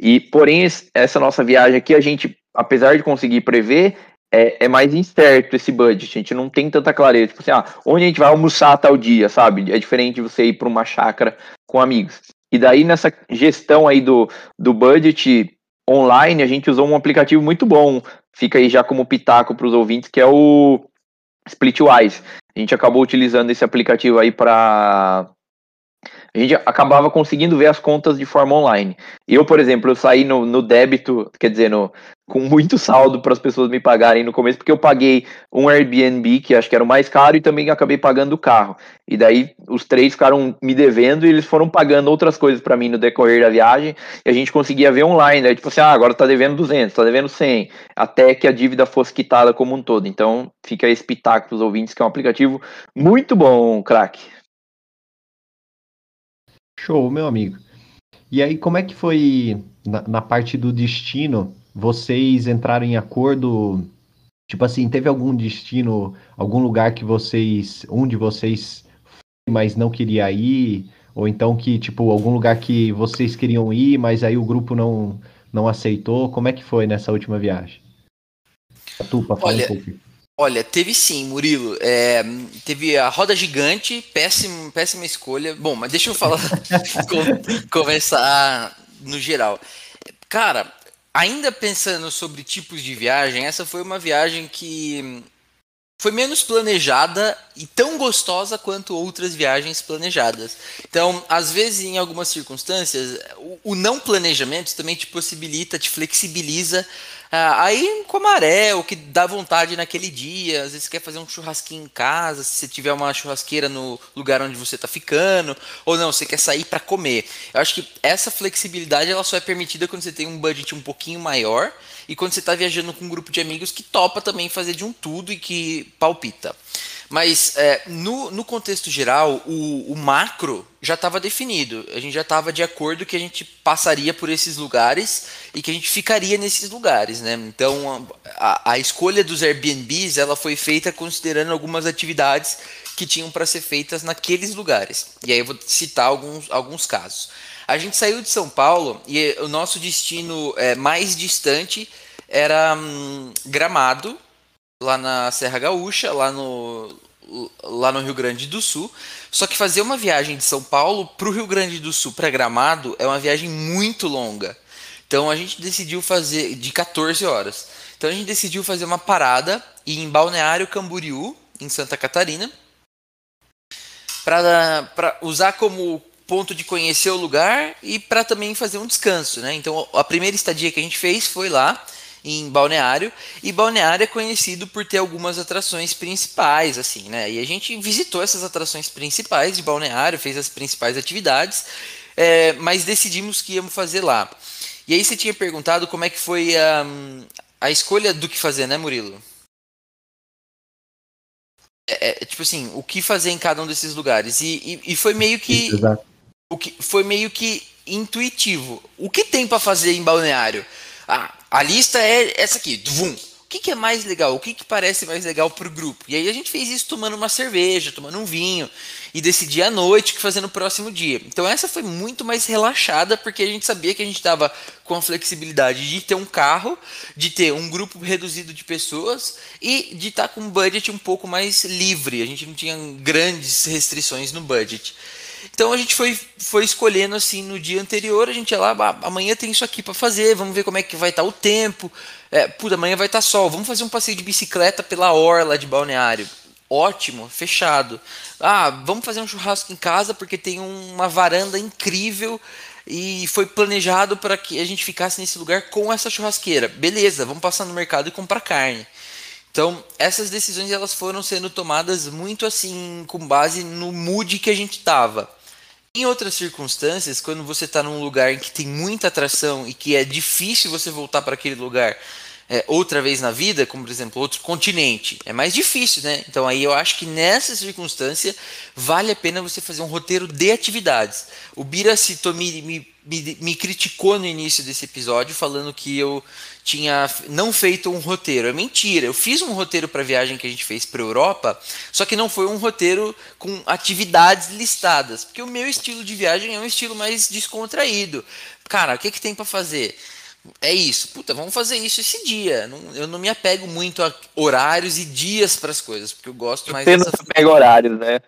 E porém essa nossa viagem aqui a gente, apesar de conseguir prever, é, é, mais incerto esse budget. A gente não tem tanta clareza. Tipo assim, ah, onde a gente vai almoçar tal dia, sabe? É diferente de você ir para uma chácara com amigos. E daí nessa gestão aí do, do budget online, a gente usou um aplicativo muito bom. Fica aí já como pitaco para os ouvintes, que é o Splitwise. A gente acabou utilizando esse aplicativo aí para a gente acabava conseguindo ver as contas de forma online. Eu, por exemplo, eu saí no, no débito, quer dizer, no, com muito saldo para as pessoas me pagarem no começo, porque eu paguei um Airbnb, que acho que era o mais caro, e também acabei pagando o carro. E daí os três ficaram me devendo e eles foram pagando outras coisas para mim no decorrer da viagem, e a gente conseguia ver online, né? Tipo assim, ah, agora tá devendo 200, tá devendo 100, até que a dívida fosse quitada como um todo. Então, fica esse pitaco para os ouvintes, que é um aplicativo muito bom, craque. Show, meu amigo. E aí, como é que foi na, na, parte do destino? Vocês entraram em acordo? Tipo assim, teve algum destino, algum lugar que vocês, um de vocês, mas não queria ir? Ou então que, tipo, algum lugar que vocês queriam ir, mas aí o grupo não, não aceitou? Como é que foi nessa última viagem? Tupa, fala Olha, um pouco. Olha, teve sim, Murilo. É, teve a roda gigante, péssimo, péssima escolha. Bom, mas deixa eu falar, começar no geral. Cara, ainda pensando sobre tipos de viagem, essa foi uma viagem que foi menos planejada e tão gostosa quanto outras viagens planejadas. Então, às vezes, em algumas circunstâncias, o, o não planejamento também te possibilita, te flexibiliza ah, aí com a maré, o que dá vontade naquele dia, às vezes você quer fazer um churrasquinho em casa, se você tiver uma churrasqueira no lugar onde você está ficando, ou não, você quer sair para comer. Eu acho que essa flexibilidade ela só é permitida quando você tem um budget um pouquinho maior e quando você está viajando com um grupo de amigos que topa também fazer de um tudo e que palpita. Mas é, no, no contexto geral, o, o macro já estava definido. A gente já estava de acordo que a gente passaria por esses lugares e que a gente ficaria nesses lugares, né? Então a, a escolha dos Airbnbs ela foi feita considerando algumas atividades que tinham para ser feitas naqueles lugares. E aí eu vou citar alguns, alguns casos. A gente saiu de São Paulo e o nosso destino é, mais distante era hum, Gramado, lá na Serra Gaúcha, lá no, lá no Rio Grande do Sul. Só que fazer uma viagem de São Paulo para o Rio Grande do Sul, para Gramado, é uma viagem muito longa. Então a gente decidiu fazer de 14 horas. Então a gente decidiu fazer uma parada em Balneário Camboriú, em Santa Catarina, para usar como ponto de conhecer o lugar e para também fazer um descanso, né? Então a primeira estadia que a gente fez foi lá em Balneário, e Balneário é conhecido por ter algumas atrações principais, assim, né? E a gente visitou essas atrações principais de Balneário, fez as principais atividades, é, mas decidimos que íamos fazer lá. E aí você tinha perguntado como é que foi a, a escolha do que fazer, né, Murilo? É, é, tipo assim, o que fazer em cada um desses lugares. E, e, e foi meio que. Exato. O que foi meio que intuitivo. O que tem para fazer em balneário? Ah, a lista é essa aqui. Vum. O que, que é mais legal? O que, que parece mais legal para o grupo? E aí a gente fez isso tomando uma cerveja, tomando um vinho e decidir à noite o que fazer no próximo dia. Então essa foi muito mais relaxada porque a gente sabia que a gente estava com a flexibilidade de ter um carro, de ter um grupo reduzido de pessoas e de estar tá com um budget um pouco mais livre. A gente não tinha grandes restrições no budget. Então a gente foi, foi escolhendo assim no dia anterior, a gente ia lá, amanhã tem isso aqui para fazer, vamos ver como é que vai estar tá o tempo. É, puta, amanhã vai estar tá sol, vamos fazer um passeio de bicicleta pela orla de balneário. Ótimo, fechado. Ah, vamos fazer um churrasco em casa porque tem uma varanda incrível e foi planejado para que a gente ficasse nesse lugar com essa churrasqueira. Beleza, vamos passar no mercado e comprar carne. Então, essas decisões elas foram sendo tomadas muito assim com base no mood que a gente estava. Em outras circunstâncias, quando você está num lugar em que tem muita atração e que é difícil você voltar para aquele lugar é, outra vez na vida, como por exemplo outro continente, é mais difícil, né? Então aí eu acho que nessa circunstância vale a pena você fazer um roteiro de atividades. O Bira citou, me, me, me, me criticou no início desse episódio falando que eu tinha não feito um roteiro. É mentira. Eu fiz um roteiro para a viagem que a gente fez para a Europa, só que não foi um roteiro com atividades listadas, porque o meu estilo de viagem é um estilo mais descontraído. Cara, o que, que tem para fazer? É isso. Puta, vamos fazer isso esse dia. eu não me apego muito a horários e dias para as coisas, porque eu gosto mais. Você não se apega horários, né?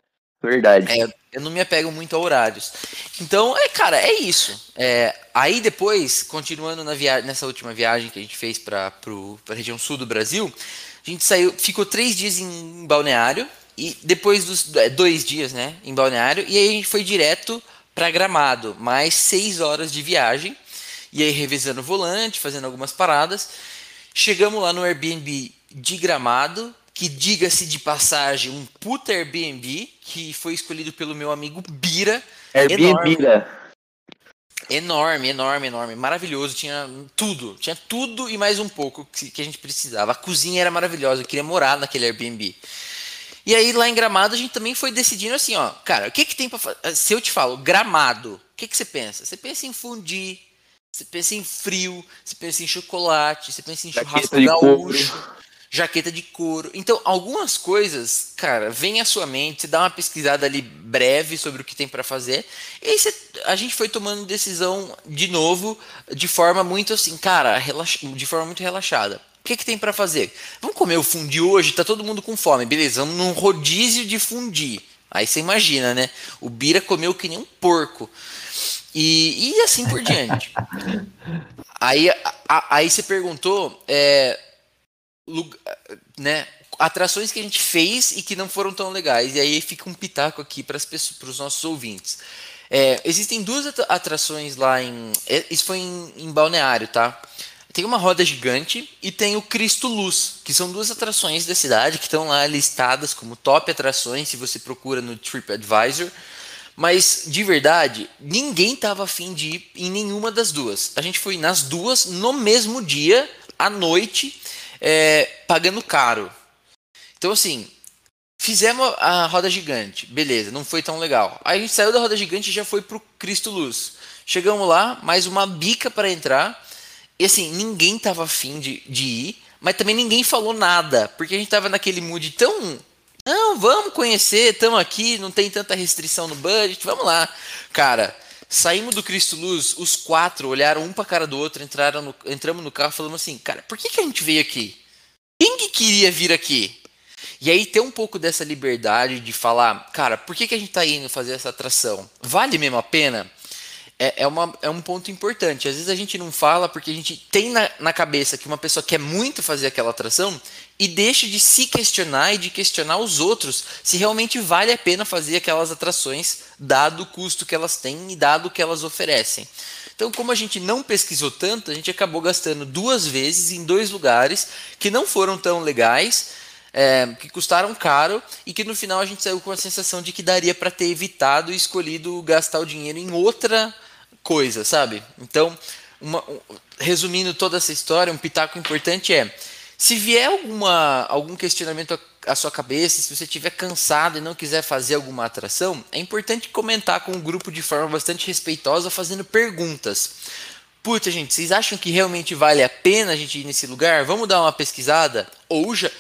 Verdade. É, eu não me apego muito a horários. Então, é, cara, é isso. É, aí depois, continuando na viagem, nessa última viagem que a gente fez para a região sul do Brasil, a gente saiu, ficou três dias em Balneário e depois dos é, dois dias, né, em Balneário e aí a gente foi direto para Gramado, mais seis horas de viagem e aí revisando o volante, fazendo algumas paradas. Chegamos lá no Airbnb de Gramado que diga-se de passagem, um puta Airbnb, que foi escolhido pelo meu amigo Bira. Airbnb, enorme, enorme, enorme, enorme, maravilhoso, tinha tudo, tinha tudo e mais um pouco que, que a gente precisava. A cozinha era maravilhosa, eu queria morar naquele Airbnb. E aí lá em Gramado a gente também foi decidindo assim, ó, cara, o que que tem para fazer? Se eu te falo Gramado, o que que você pensa? Você pensa em fundir, você pensa em frio, você pensa em chocolate, você pensa em churrasco gaúcho. Couro jaqueta de couro. Então, algumas coisas, cara, vem à sua mente, você dá uma pesquisada ali breve sobre o que tem para fazer, e aí você, a gente foi tomando decisão de novo, de forma muito assim, cara, relax, de forma muito relaxada. O que, que tem para fazer? Vamos comer o fundi hoje, tá todo mundo com fome, beleza, vamos num rodízio de fundi. Aí você imagina, né? O Bira comeu que nem um porco. E, e assim por diante. aí, a, aí você perguntou é, né, atrações que a gente fez e que não foram tão legais. E aí fica um pitaco aqui para os nossos ouvintes. É, existem duas atrações lá em. É, isso foi em, em, Balneário, tá? Tem uma roda gigante e tem o Cristo Luz, que são duas atrações da cidade que estão lá listadas como top atrações se você procura no TripAdvisor. Mas, de verdade, ninguém estava afim de ir em nenhuma das duas. A gente foi nas duas no mesmo dia, à noite, é, pagando caro. Então, assim, Fizemos a roda gigante, beleza, não foi tão legal. Aí a gente saiu da roda gigante e já foi pro Cristo Luz. Chegamos lá, mais uma bica para entrar. E assim, ninguém tava afim de, de ir, mas também ninguém falou nada, porque a gente tava naquele mood tão. Não, vamos conhecer, estamos aqui, não tem tanta restrição no budget, vamos lá. Cara, saímos do Cristo Luz, os quatro olharam um pra cara do outro, entraram no, entramos no carro falamos assim, cara, por que, que a gente veio aqui? Quem que queria vir aqui? E aí ter um pouco dessa liberdade de falar, cara, por que, que a gente está indo fazer essa atração? Vale mesmo a pena? É, é, uma, é um ponto importante. Às vezes a gente não fala porque a gente tem na, na cabeça que uma pessoa quer muito fazer aquela atração e deixa de se questionar e de questionar os outros se realmente vale a pena fazer aquelas atrações, dado o custo que elas têm e dado o que elas oferecem. Então, como a gente não pesquisou tanto, a gente acabou gastando duas vezes em dois lugares que não foram tão legais é, que custaram caro e que no final a gente saiu com a sensação de que daria para ter evitado e escolhido gastar o dinheiro em outra coisa, sabe? Então, uma, resumindo toda essa história, um pitaco importante é: se vier alguma, algum questionamento à sua cabeça, se você estiver cansado e não quiser fazer alguma atração, é importante comentar com o grupo de forma bastante respeitosa, fazendo perguntas. Puta, gente, vocês acham que realmente vale a pena a gente ir nesse lugar? Vamos dar uma pesquisada? Ou já,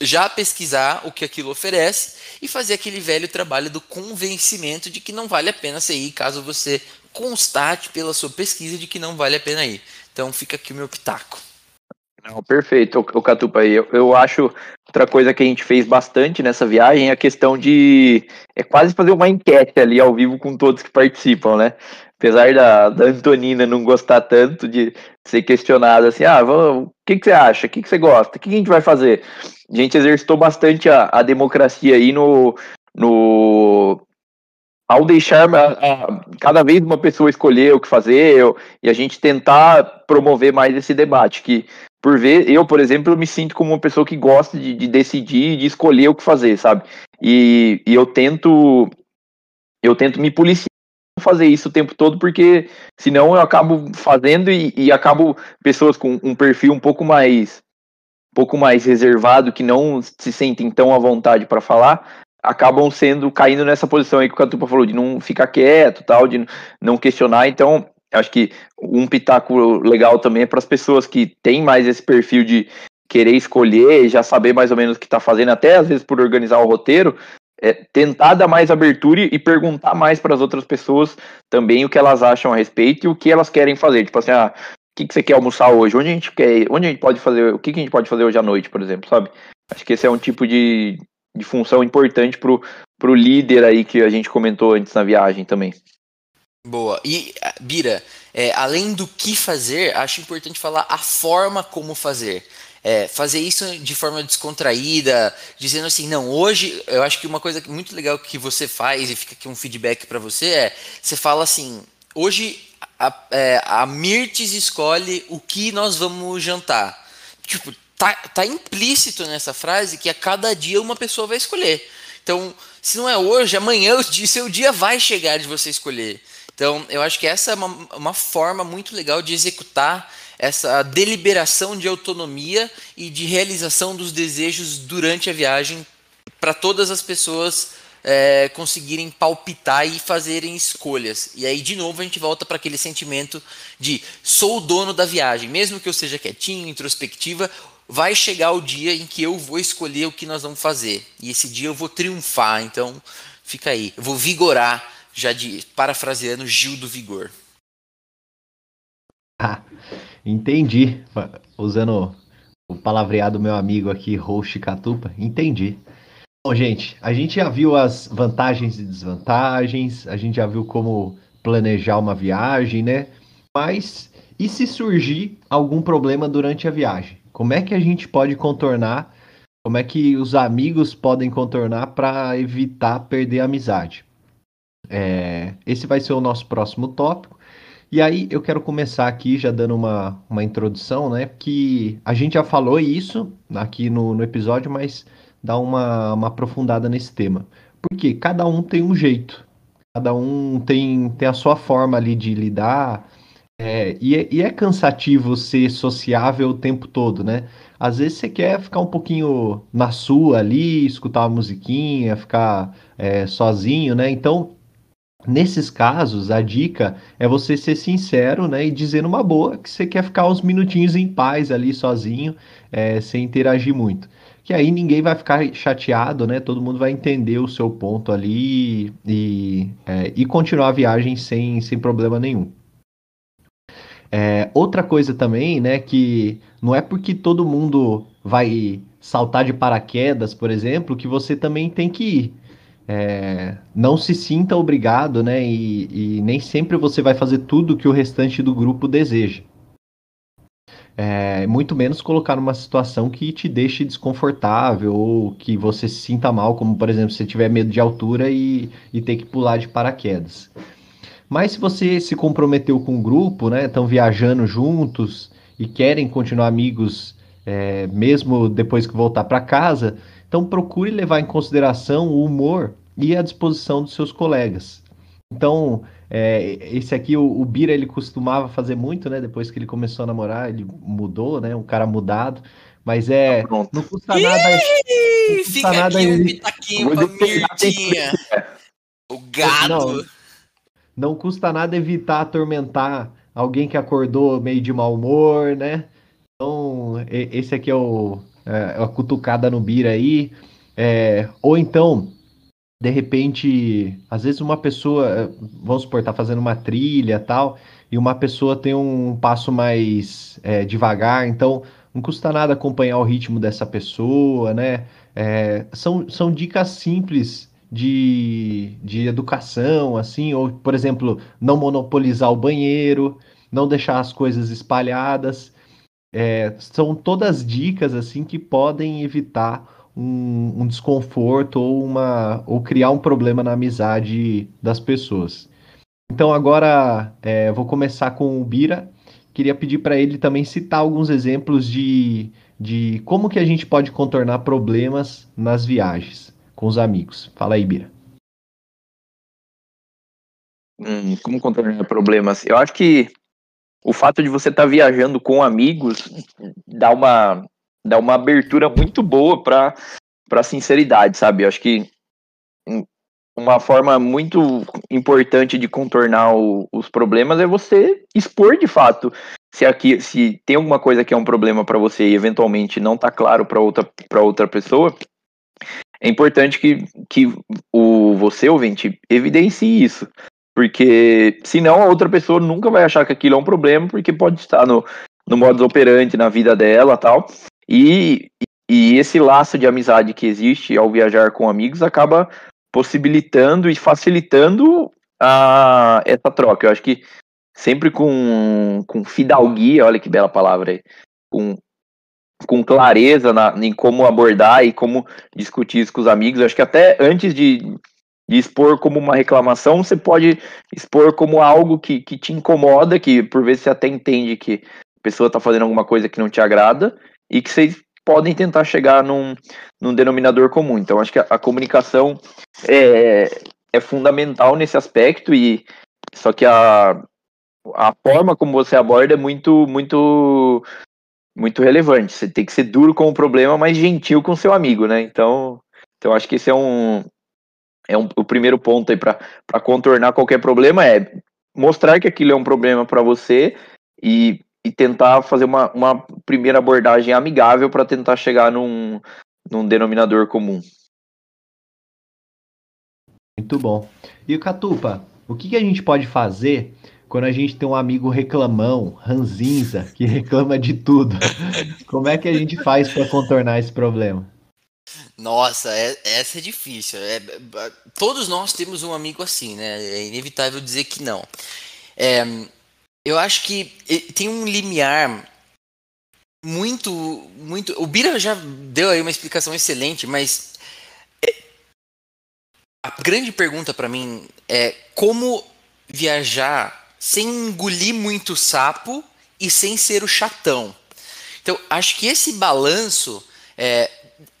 já pesquisar o que aquilo oferece e fazer aquele velho trabalho do convencimento de que não vale a pena você ir, caso você constate pela sua pesquisa de que não vale a pena ir. Então fica aqui o meu pitaco. Não, perfeito, o Catupa. Eu, eu acho outra coisa que a gente fez bastante nessa viagem é a questão de é quase fazer uma enquete ali ao vivo com todos que participam, né? Apesar da, da Antonina não gostar tanto de ser questionada assim, ah, vamos, o que, que você acha? O que, que você gosta? O que, que a gente vai fazer? A gente exercitou bastante a, a democracia aí no, no ao deixar cada vez uma pessoa escolher o que fazer eu, e a gente tentar promover mais esse debate, que por ver, eu, por exemplo, eu me sinto como uma pessoa que gosta de, de decidir, de escolher o que fazer, sabe? E, e eu tento eu tento me policiar fazer isso o tempo todo, porque senão eu acabo fazendo e, e acabo pessoas com um perfil um pouco mais um pouco mais reservado, que não se sentem tão à vontade para falar, acabam sendo caindo nessa posição aí que o Catupa falou, de não ficar quieto, tal, de não questionar. Então, acho que um pitaco legal também é para as pessoas que têm mais esse perfil de querer escolher, já saber mais ou menos o que está fazendo, até às vezes por organizar o roteiro, é, tentar dar mais abertura e perguntar mais para as outras pessoas também o que elas acham a respeito e o que elas querem fazer. Tipo assim, ah, o que, que você quer almoçar hoje? Onde a gente quer, onde a gente pode fazer, o que, que a gente pode fazer hoje à noite, por exemplo, sabe? Acho que esse é um tipo de, de função importante pro, pro líder aí que a gente comentou antes na viagem também. Boa. E, Bira, é, além do que fazer, acho importante falar a forma como fazer. É, fazer isso de forma descontraída, dizendo assim, não, hoje eu acho que uma coisa muito legal que você faz e fica aqui um feedback para você é, você fala assim, hoje a, é, a Mirtes escolhe o que nós vamos jantar. Tipo, tá, tá implícito nessa frase que a cada dia uma pessoa vai escolher. Então, se não é hoje, amanhã o seu dia vai chegar de você escolher. Então, eu acho que essa é uma, uma forma muito legal de executar essa deliberação de autonomia e de realização dos desejos durante a viagem para todas as pessoas é, conseguirem palpitar e fazerem escolhas. E aí, de novo, a gente volta para aquele sentimento de sou o dono da viagem, mesmo que eu seja quietinho, introspectiva, vai chegar o dia em que eu vou escolher o que nós vamos fazer. E esse dia eu vou triunfar. Então, fica aí. Eu vou vigorar, já de parafraseando Gil do Vigor. Ah, entendi. Usando o palavreado do meu amigo aqui, Roche Catupa, entendi. Bom, gente, a gente já viu as vantagens e desvantagens, a gente já viu como planejar uma viagem, né? Mas e se surgir algum problema durante a viagem? Como é que a gente pode contornar? Como é que os amigos podem contornar para evitar perder a amizade? É, esse vai ser o nosso próximo tópico. E aí eu quero começar aqui já dando uma, uma introdução, né? Que a gente já falou isso aqui no, no episódio, mas dá uma, uma aprofundada nesse tema. Porque cada um tem um jeito, cada um tem, tem a sua forma ali de lidar, É, e, é, e é cansativo ser sociável o tempo todo, né? Às vezes você quer ficar um pouquinho na sua ali, escutar uma musiquinha, ficar é, sozinho, né? Então, nesses casos, a dica é você ser sincero, né? E dizer numa boa que você quer ficar uns minutinhos em paz ali sozinho, é, sem interagir muito. Que aí ninguém vai ficar chateado, né? Todo mundo vai entender o seu ponto ali e, é, e continuar a viagem sem, sem problema nenhum. É, outra coisa também, né, que não é porque todo mundo vai saltar de paraquedas, por exemplo, que você também tem que ir. É, não se sinta obrigado, né, e, e, nem sempre você vai fazer tudo que o restante do grupo deseja. É, muito menos colocar numa situação que te deixe desconfortável ou que você se sinta mal, como por exemplo, se você tiver medo de altura e, e ter que pular de paraquedas. Mas se você se comprometeu com o grupo, né? Estão viajando juntos e querem continuar amigos é, mesmo depois que voltar para casa, então procure levar em consideração o humor e a disposição dos seus colegas. Então, é, esse aqui, o, o, Bira, ele costumava fazer muito, né? Depois que ele começou a namorar, ele mudou, né? Um cara mudado. Mas é. Tá não custa nada. Não custa Fica nada aqui um pitaquinho pra Mirdinha. O gado. Não, não custa nada evitar atormentar alguém que acordou meio de mau humor, né? Então, esse aqui é o é, a cutucada no bira aí. É, ou então, de repente, às vezes uma pessoa, é, vamos supor, tá fazendo uma trilha tal, e uma pessoa tem um passo mais é, devagar, então não custa nada acompanhar o ritmo dessa pessoa, né? É, são, são dicas simples de, de educação, assim, ou, por exemplo, não monopolizar o banheiro, não deixar as coisas espalhadas. É, são todas dicas assim que podem evitar um, um, desconforto ou uma ou criar um problema na amizade das pessoas. Então agora é, vou começar com o Bira. Queria pedir para ele também citar alguns exemplos de, de como que a gente pode contornar problemas nas viagens com os amigos. Fala aí, Bira. Hum, como contornar problemas? Eu acho que o fato de você estar tá viajando com amigos dá uma, dá uma abertura muito boa para para sinceridade, sabe? Eu acho que uma forma muito importante de contornar o, os problemas é você expor de fato se aqui se tem alguma coisa que é um problema para você e eventualmente não está claro para outra para outra pessoa é importante que, que o você, ouvinte, evidencie isso. Porque senão a outra pessoa nunca vai achar que aquilo é um problema, porque pode estar no, no modus operandi na vida dela tal. E, e esse laço de amizade que existe ao viajar com amigos acaba possibilitando e facilitando a, essa troca. Eu acho que sempre com, com fidalguia, olha que bela palavra aí, com com clareza na, em como abordar e como discutir isso com os amigos. Eu acho que até antes de, de expor como uma reclamação, você pode expor como algo que, que te incomoda, que por vezes você até entende que a pessoa está fazendo alguma coisa que não te agrada e que vocês podem tentar chegar num, num denominador comum. Então, acho que a, a comunicação é, é fundamental nesse aspecto e só que a, a forma como você aborda é muito muito muito relevante. Você tem que ser duro com o problema, mas gentil com seu amigo, né? Então, então acho que esse é um é um, o primeiro ponto aí para contornar qualquer problema é mostrar que aquilo é um problema para você e, e tentar fazer uma, uma primeira abordagem amigável para tentar chegar num, num denominador comum. Muito bom. E o Catupa, o que, que a gente pode fazer quando a gente tem um amigo reclamão, ranzinza, que reclama de tudo, como é que a gente faz para contornar esse problema? Nossa, é, essa é difícil. É, todos nós temos um amigo assim, né? É inevitável dizer que não. É, eu acho que tem um limiar muito, muito. O Bira já deu aí uma explicação excelente, mas é, a grande pergunta para mim é como viajar sem engolir muito sapo e sem ser o chatão. Então, acho que esse balanço é,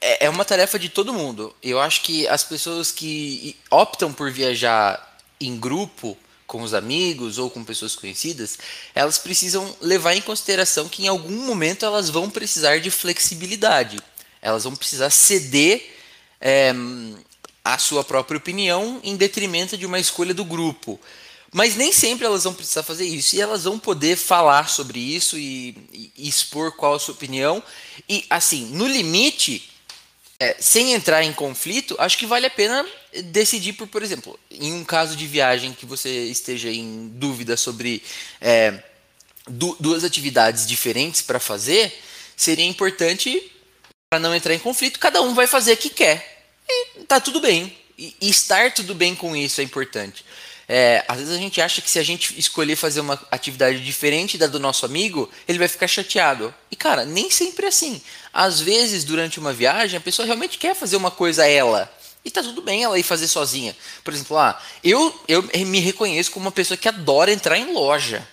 é, é uma tarefa de todo mundo. Eu acho que as pessoas que optam por viajar em grupo com os amigos ou com pessoas conhecidas, elas precisam levar em consideração que em algum momento elas vão precisar de flexibilidade. Elas vão precisar ceder é, a sua própria opinião em detrimento de uma escolha do grupo. Mas nem sempre elas vão precisar fazer isso. E elas vão poder falar sobre isso e, e expor qual a sua opinião. E, assim, no limite, é, sem entrar em conflito, acho que vale a pena decidir por, por exemplo, em um caso de viagem que você esteja em dúvida sobre é, du duas atividades diferentes para fazer, seria importante, para não entrar em conflito, cada um vai fazer o que quer. E tá tudo bem. E, e estar tudo bem com isso é importante. É, às vezes a gente acha que se a gente escolher fazer uma atividade diferente da do nosso amigo, ele vai ficar chateado. E cara, nem sempre é assim. Às vezes, durante uma viagem, a pessoa realmente quer fazer uma coisa ela. E tá tudo bem ela ir fazer sozinha. Por exemplo, ah, eu, eu me reconheço como uma pessoa que adora entrar em loja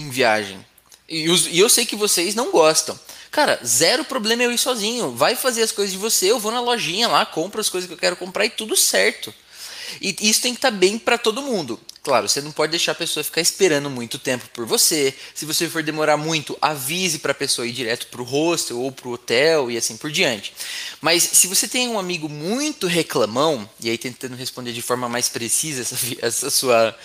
em viagem. E, e eu sei que vocês não gostam. Cara, zero problema eu ir sozinho. Vai fazer as coisas de você, eu vou na lojinha lá, compro as coisas que eu quero comprar e tudo certo. E isso tem que estar tá bem para todo mundo. Claro, você não pode deixar a pessoa ficar esperando muito tempo por você. Se você for demorar muito, avise para a pessoa ir direto para o hostel ou para o hotel e assim por diante. Mas se você tem um amigo muito reclamão, e aí tentando responder de forma mais precisa essa, essa sua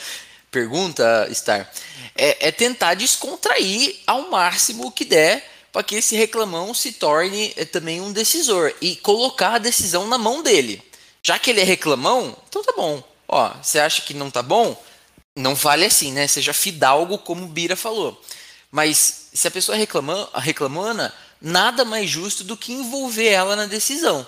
pergunta, Star, é, é tentar descontrair ao máximo o que der para que esse reclamão se torne é, também um decisor e colocar a decisão na mão dele. Já que ele é reclamão, então tá bom. Ó, você acha que não tá bom? Não vale assim, né? Seja fidalgo, como Bira falou. Mas se a pessoa é reclama, reclamona, nada mais justo do que envolver ela na decisão.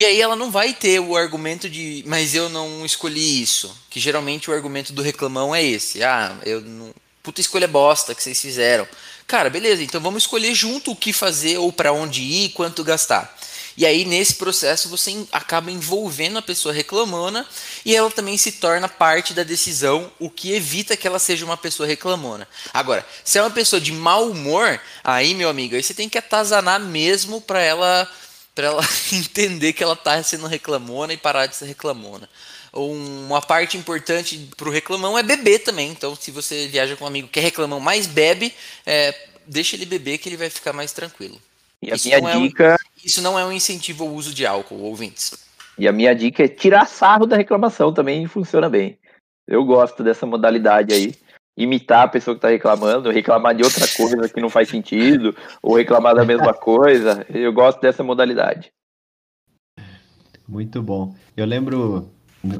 E aí ela não vai ter o argumento de, mas eu não escolhi isso. Que geralmente o argumento do reclamão é esse. Ah, eu não. Puta escolha bosta que vocês fizeram. Cara, beleza, então vamos escolher junto o que fazer ou para onde ir, quanto gastar. E aí, nesse processo, você acaba envolvendo a pessoa reclamona e ela também se torna parte da decisão, o que evita que ela seja uma pessoa reclamona. Agora, se é uma pessoa de mau humor, aí, meu amigo, aí você tem que atazanar mesmo para ela para ela entender que ela está sendo reclamona e parar de ser reclamona. Uma parte importante para o reclamão é beber também. Então, se você viaja com um amigo que é reclamão, mais bebe, é, deixa ele beber que ele vai ficar mais tranquilo. E a isso minha dica. É um, isso não é um incentivo ao uso de álcool, ouvintes. E a minha dica é tirar sarro da reclamação também funciona bem. Eu gosto dessa modalidade aí. Imitar a pessoa que está reclamando, reclamar de outra coisa que não faz sentido, ou reclamar da mesma coisa. Eu gosto dessa modalidade. Muito bom. Eu lembro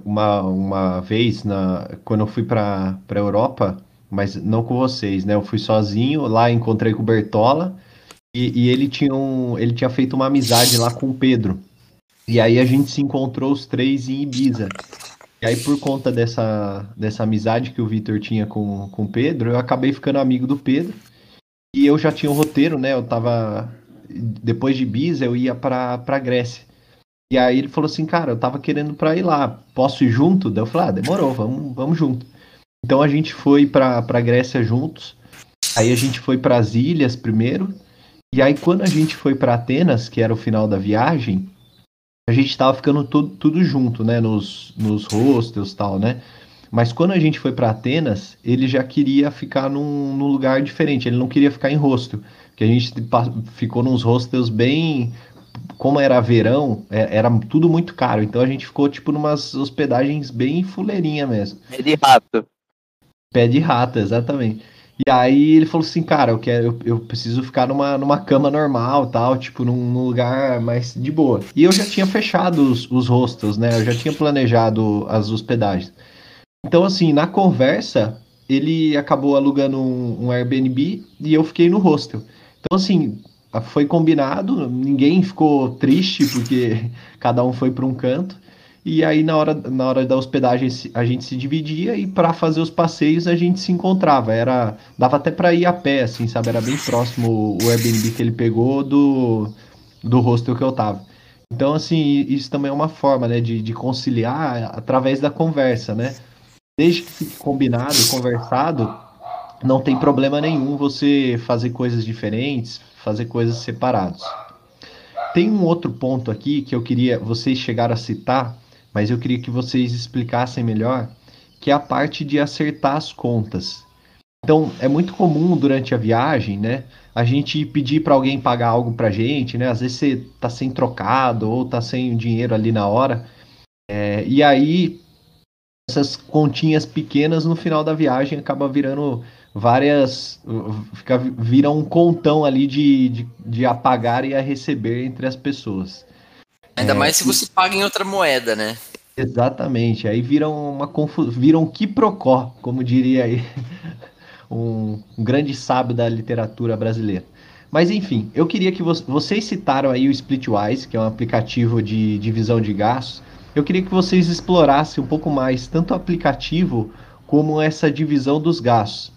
uma, uma vez, na, quando eu fui para a Europa, mas não com vocês, né? Eu fui sozinho, lá encontrei com o Bertola, e, e, ele, tinha um, ele tinha feito uma amizade lá com o Pedro. E aí a gente se encontrou os três em Ibiza. E aí, por conta dessa, dessa amizade que o Vitor tinha com, o Pedro, eu acabei ficando amigo do Pedro. E eu já tinha um roteiro, né? Eu tava. Depois de Ibiza, eu ia pra, pra Grécia. E aí ele falou assim, cara, eu tava querendo pra ir lá. Posso ir junto? Daí eu falei, ah, demorou, vamos, vamos junto. Então a gente foi pra, pra Grécia juntos. Aí a gente foi para as ilhas primeiro. E aí, quando a gente foi para Atenas, que era o final da viagem, a gente estava ficando tudo, tudo junto, né? Nos, nos hostels e tal, né? Mas quando a gente foi para Atenas, ele já queria ficar num, num, lugar diferente. Ele não queria ficar em hostel. Porque a gente ficou nos hostels bem. Como era verão, é, era tudo muito caro. Então a gente ficou, tipo, numas hospedagens bem fuleirinha mesmo. Pé de rato. Pé de rato, exatamente. E aí ele falou assim, cara, eu quero, eu, eu preciso ficar numa, numa cama normal, tal, tipo, num, num, lugar mais de boa. E eu já tinha fechado os, os hostels, né? Eu já tinha planejado as hospedagens. Então, assim, na conversa, ele acabou alugando um, um Airbnb e eu fiquei no hostel. Então, assim, foi combinado, ninguém ficou triste porque cada um foi para um canto. E aí, na hora, na hora da hospedagem, a gente se dividia e para fazer os passeios a gente se encontrava. Era, dava até para ir a pé, assim, sabe? Era bem próximo o Airbnb que ele pegou do, do hostel que eu tava. Então, assim, isso também é uma forma, né, de, de conciliar através da conversa, né? Desde que fique combinado, conversado, não tem problema nenhum você fazer coisas diferentes, fazer coisas separadas. Tem um outro ponto aqui que eu queria vocês chegaram a citar, mas eu queria que vocês explicassem melhor, que é a parte de acertar as contas. Então, é muito comum durante a viagem, né, a gente pedir para alguém pagar algo para gente, né? Às vezes você tá sem trocado ou tá sem dinheiro ali na hora. É, e aí, essas continhas pequenas no final da viagem acaba virando várias. Fica, vira um contão ali de, de, de a pagar e a receber entre as pessoas. Ainda é, mais se você paga em outra moeda, né? Exatamente. Aí viram uma confusão, viram um quiprocó, como diria aí um, um, grande sábio da literatura brasileira. Mas enfim, eu queria que vo vocês citaram aí o Splitwise, que é um aplicativo de divisão de gastos. Eu queria que vocês explorassem um pouco mais tanto o aplicativo como essa divisão dos gastos.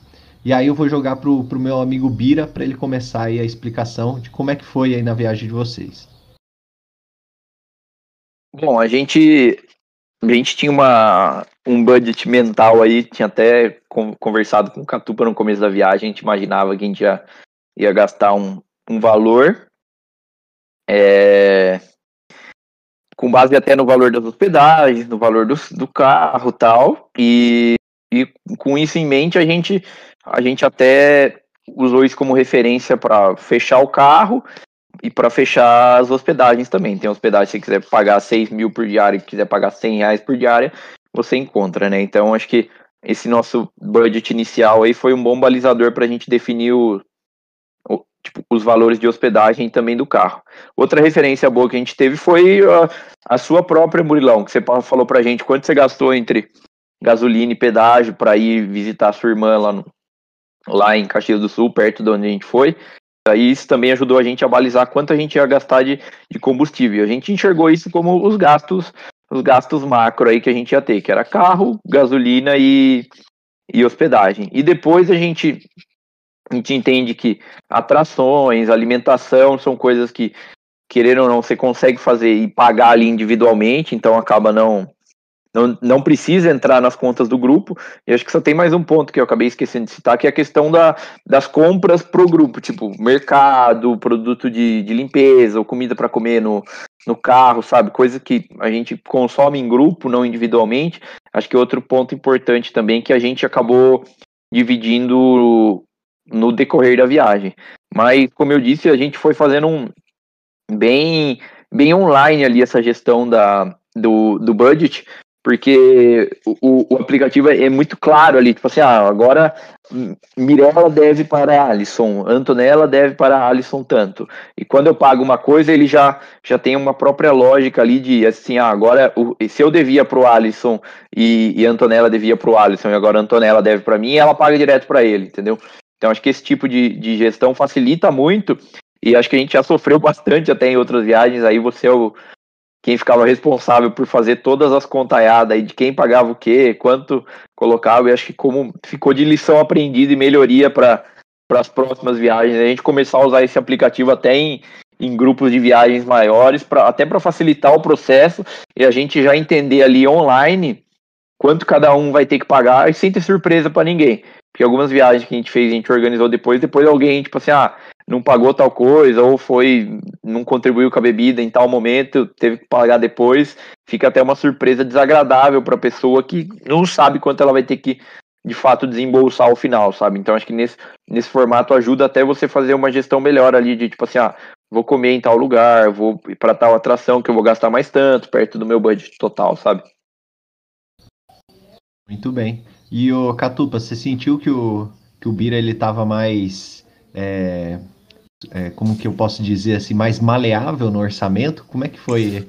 E aí eu vou jogar pro, pro meu amigo Bira para ele começar aí a explicação de como é que foi aí na viagem de vocês. Bom, a gente a gente tinha uma, um budget mental aí, tinha até conversado com o Catupa no começo da viagem, a gente imaginava que a gente ia, ia gastar um, um valor. É, com base até no valor das hospedagens, no valor do, do carro tal, e, e com isso em mente a gente, a gente até usou isso como referência para fechar o carro e para fechar as hospedagens também. Tem hospedagem, se quiser pagar 6 mil por diária e quiser pagar 100 reais por diária, você encontra, né? Então, acho que esse nosso budget inicial aí foi um bom balizador para a gente definir o, o, tipo, os valores de hospedagem também do carro. Outra referência boa que a gente teve foi a, a sua própria, Murilão, que você falou para a gente quanto você gastou entre gasolina e pedágio para ir visitar sua irmã lá, no, lá em Caxias do Sul, perto de onde a gente foi. Aí isso também ajudou a gente a balizar quanto a gente ia gastar de, de combustível. A gente enxergou isso como os gastos, os gastos macro aí que a gente ia ter, que era carro, gasolina e, e hospedagem. E depois a gente, a gente entende que atrações, alimentação são coisas que, querendo ou não, você consegue fazer e pagar ali individualmente, então acaba não não, não precisa entrar nas contas do grupo. E acho que só tem mais um ponto que eu acabei esquecendo de citar, que é a questão da, das compras para o grupo, tipo mercado, produto de, de limpeza, ou comida para comer no, no carro, sabe? Coisa que a gente consome em grupo, não individualmente. Acho que outro ponto importante também que a gente acabou dividindo no decorrer da viagem. Mas, como eu disse, a gente foi fazendo um bem, bem online ali essa gestão da, do, do budget, porque o, o aplicativo é, é muito claro ali, tipo assim, ah, agora Mirella deve para Alisson, Antonella deve para Alisson tanto. E quando eu pago uma coisa, ele já, já tem uma própria lógica ali de assim, ah, agora o, se eu devia para o Alisson e, e Antonella devia para o Alisson e agora Antonella deve para mim, ela paga direto para ele, entendeu? Então acho que esse tipo de, de gestão facilita muito e acho que a gente já sofreu bastante até em outras viagens. Aí você é o, quem ficava responsável por fazer todas as contaiadas aí de quem pagava o quê, quanto colocava, e acho que como ficou de lição aprendida e melhoria para as próximas viagens, a gente começar a usar esse aplicativo até em, em grupos de viagens maiores, pra, até para facilitar o processo e a gente já entender ali online quanto cada um vai ter que pagar e sem ter surpresa para ninguém. Porque algumas viagens que a gente fez, a gente organizou depois, depois alguém, tipo assim, ah, não pagou tal coisa, ou foi, não contribuiu com a bebida em tal momento, teve que pagar depois, fica até uma surpresa desagradável para a pessoa que não sabe quanto ela vai ter que de fato desembolsar ao final, sabe? Então acho que nesse, nesse formato ajuda até você fazer uma gestão melhor ali de tipo assim, ah, vou comer em tal lugar, vou para tal atração que eu vou gastar mais tanto, perto do meu budget total, sabe? Muito bem. E o Catupa, você sentiu que o que o Bira ele tava mais é, é, como que eu posso dizer assim, mais maleável no orçamento? Como é que foi?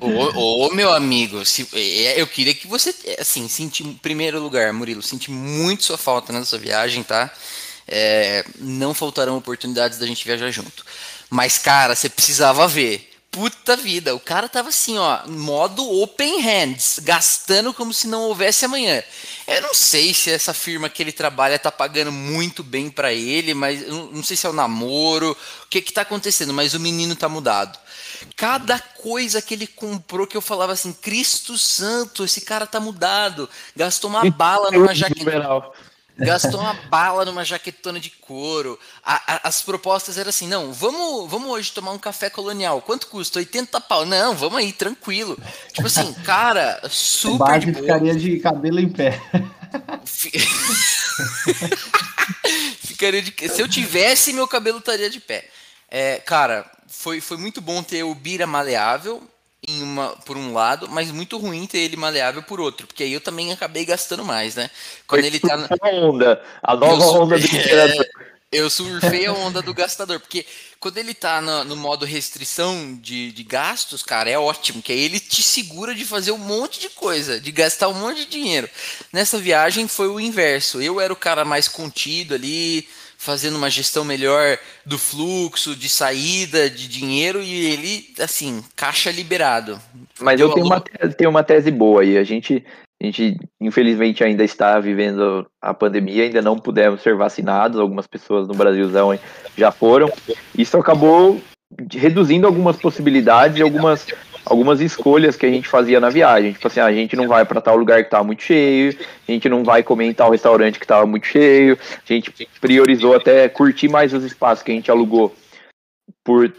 ô, meu amigo, se, é, eu queria que você, assim, senti, em primeiro lugar, Murilo, senti muito sua falta nessa viagem, tá? É, não faltarão oportunidades da gente viajar junto. Mas, cara, você precisava ver. Puta vida, o cara tava assim, ó, modo open hands, gastando como se não houvesse amanhã. Eu não sei se essa firma que ele trabalha tá pagando muito bem para ele, mas não sei se é o namoro, o que que tá acontecendo, mas o menino tá mudado. Cada coisa que ele comprou que eu falava assim, Cristo Santo, esse cara tá mudado. Gastou uma bala numa jaqueta. Gastou uma bala numa jaquetona de couro. A, a, as propostas eram assim: não, vamos, vamos hoje tomar um café colonial. Quanto custa? 80 pau. Não, vamos aí, tranquilo. Tipo assim, cara, super. Base ficaria de cabelo em pé. ficaria de. Se eu tivesse, meu cabelo estaria de pé. É, cara, foi, foi muito bom ter o Bira maleável uma, por um lado, mas muito ruim ter ele maleável por outro, porque aí eu também acabei gastando mais, né? Quando ele tá na onda, a nova eu onda do é, Eu surfei a onda do gastador, porque quando ele tá no, no modo restrição de, de gastos, cara, é ótimo, que aí ele te segura de fazer um monte de coisa, de gastar um monte de dinheiro. Nessa viagem foi o inverso. Eu era o cara mais contido ali, fazendo uma gestão melhor do fluxo, de saída de dinheiro e ele, assim, caixa liberado. Mas eu tenho uma, tenho uma tese boa aí. A gente, a gente, infelizmente, ainda está vivendo a pandemia, ainda não pudemos ser vacinados. Algumas pessoas no Brasilzão já foram. Isso acabou reduzindo algumas possibilidades e algumas algumas escolhas que a gente fazia na viagem. Tipo assim, ah, a gente não vai para tal lugar que estava muito cheio, a gente não vai comer em tal restaurante que estava muito cheio, a gente priorizou até curtir mais os espaços que a gente alugou por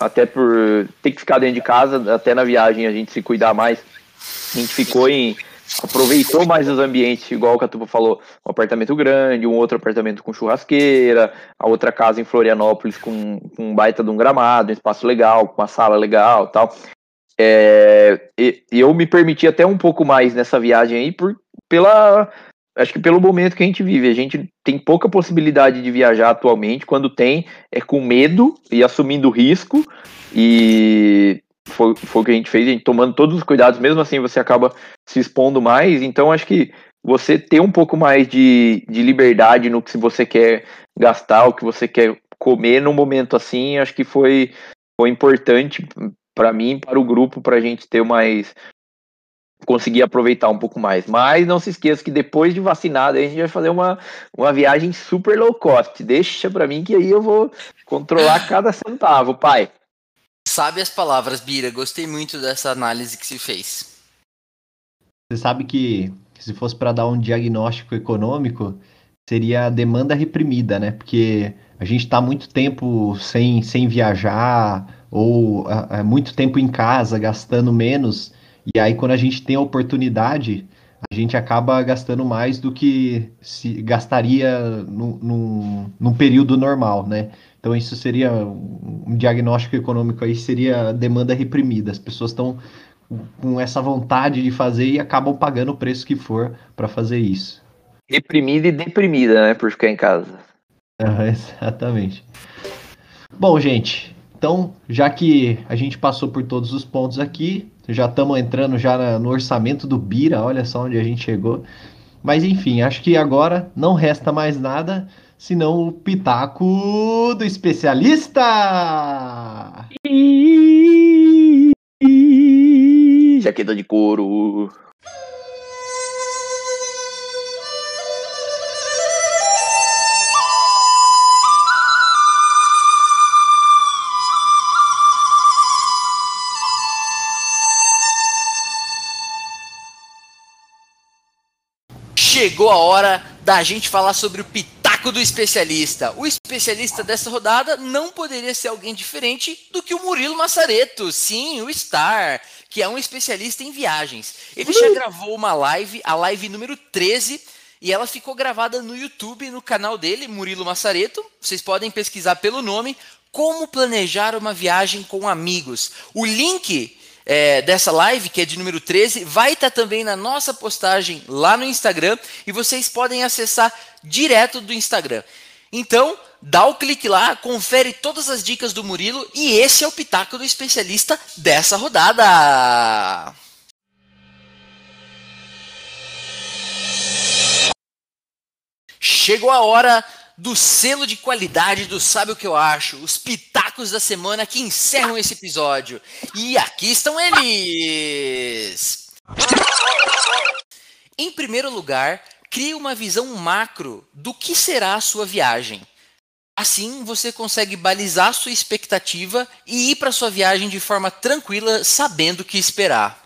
até por ter que ficar dentro de casa, até na viagem a gente se cuidar mais. A gente ficou em aproveitou mais os ambientes, igual o Catupa falou, um apartamento grande, um outro apartamento com churrasqueira, a outra casa em Florianópolis com, com um baita de um gramado, um espaço legal, com uma sala legal tal. É, eu me permiti até um pouco mais nessa viagem aí, por, pela, acho que pelo momento que a gente vive. A gente tem pouca possibilidade de viajar atualmente. Quando tem, é com medo e assumindo risco. E foi, foi o que a gente fez, a gente tomando todos os cuidados. Mesmo assim, você acaba se expondo mais. Então, acho que você ter um pouco mais de, de liberdade no que você quer gastar, o que você quer comer no momento assim, acho que foi, foi importante para mim, para o grupo, para a gente ter mais conseguir aproveitar um pouco mais. Mas não se esqueça que depois de vacinado a gente vai fazer uma, uma viagem super low cost. Deixa para mim que aí eu vou controlar cada centavo, pai. Sabe as palavras, Bira. Gostei muito dessa análise que se fez. Você sabe que se fosse para dar um diagnóstico econômico, seria a demanda reprimida, né? Porque a gente está muito tempo sem, sem viajar, ou é, muito tempo em casa, gastando menos, e aí quando a gente tem a oportunidade, a gente acaba gastando mais do que se gastaria num, num, num período normal, né? Então isso seria um diagnóstico econômico aí seria demanda reprimida. As pessoas estão com essa vontade de fazer e acabam pagando o preço que for para fazer isso. Reprimida e deprimida, né, por ficar em casa. exatamente. Bom, gente, então, já que a gente passou por todos os pontos aqui, já estamos entrando já no orçamento do Bira, olha só onde a gente chegou. Mas enfim, acho que agora não resta mais nada senão o pitaco do especialista. Jaqueta de couro. Chegou a hora da gente falar sobre o pitaco do especialista. O especialista dessa rodada não poderia ser alguém diferente do que o Murilo Massareto, sim, o Star, que é um especialista em viagens. Ele já gravou uma live, a live número 13, e ela ficou gravada no YouTube, no canal dele, Murilo Massareto. Vocês podem pesquisar pelo nome Como Planejar uma Viagem com Amigos. O link é, dessa live, que é de número 13, vai estar tá também na nossa postagem lá no Instagram e vocês podem acessar direto do Instagram. Então, dá o clique lá, confere todas as dicas do Murilo e esse é o pitaco do especialista dessa rodada. Chegou a hora do selo de qualidade do Sabe o que eu acho, os pitacos da semana que encerram esse episódio. E aqui estão eles! Em primeiro lugar, crie uma visão macro do que será a sua viagem. Assim, você consegue balizar sua expectativa e ir para sua viagem de forma tranquila, sabendo o que esperar.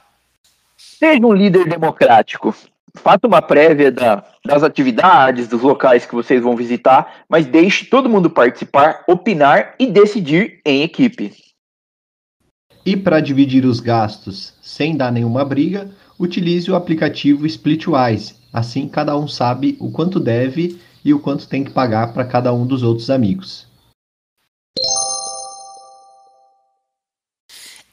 Seja um líder democrático. Faça uma prévia da das atividades, dos locais que vocês vão visitar, mas deixe todo mundo participar, opinar e decidir em equipe. E para dividir os gastos sem dar nenhuma briga, utilize o aplicativo Splitwise. Assim cada um sabe o quanto deve e o quanto tem que pagar para cada um dos outros amigos.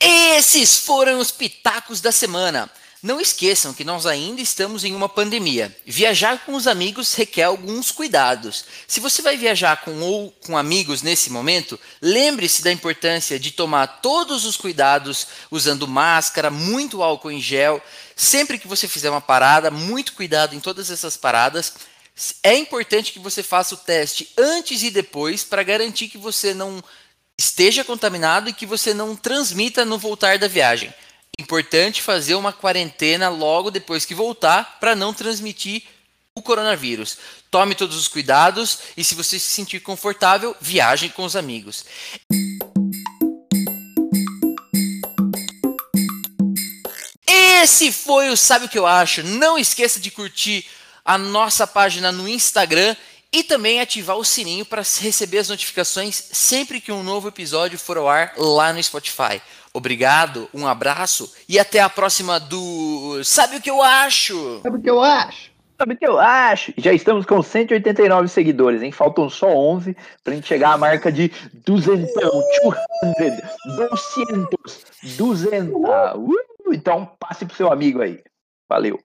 Esses foram os pitacos da semana. Não esqueçam que nós ainda estamos em uma pandemia. Viajar com os amigos requer alguns cuidados. Se você vai viajar com ou com amigos nesse momento, lembre-se da importância de tomar todos os cuidados usando máscara, muito álcool em gel. Sempre que você fizer uma parada, muito cuidado em todas essas paradas. É importante que você faça o teste antes e depois para garantir que você não esteja contaminado e que você não transmita no voltar da viagem. Importante fazer uma quarentena logo depois que voltar para não transmitir o coronavírus. Tome todos os cuidados e, se você se sentir confortável, viaje com os amigos. Esse foi o Sabe o que eu acho. Não esqueça de curtir a nossa página no Instagram e também ativar o sininho para receber as notificações sempre que um novo episódio for ao ar lá no Spotify. Obrigado, um abraço e até a próxima do Sabe o que eu acho? Sabe o que eu acho? Sabe o que eu acho? Já estamos com 189 seguidores, hein? Faltam só 11 pra gente chegar à marca de 200, 200, 200, 200. Uh, então passe pro seu amigo aí. Valeu.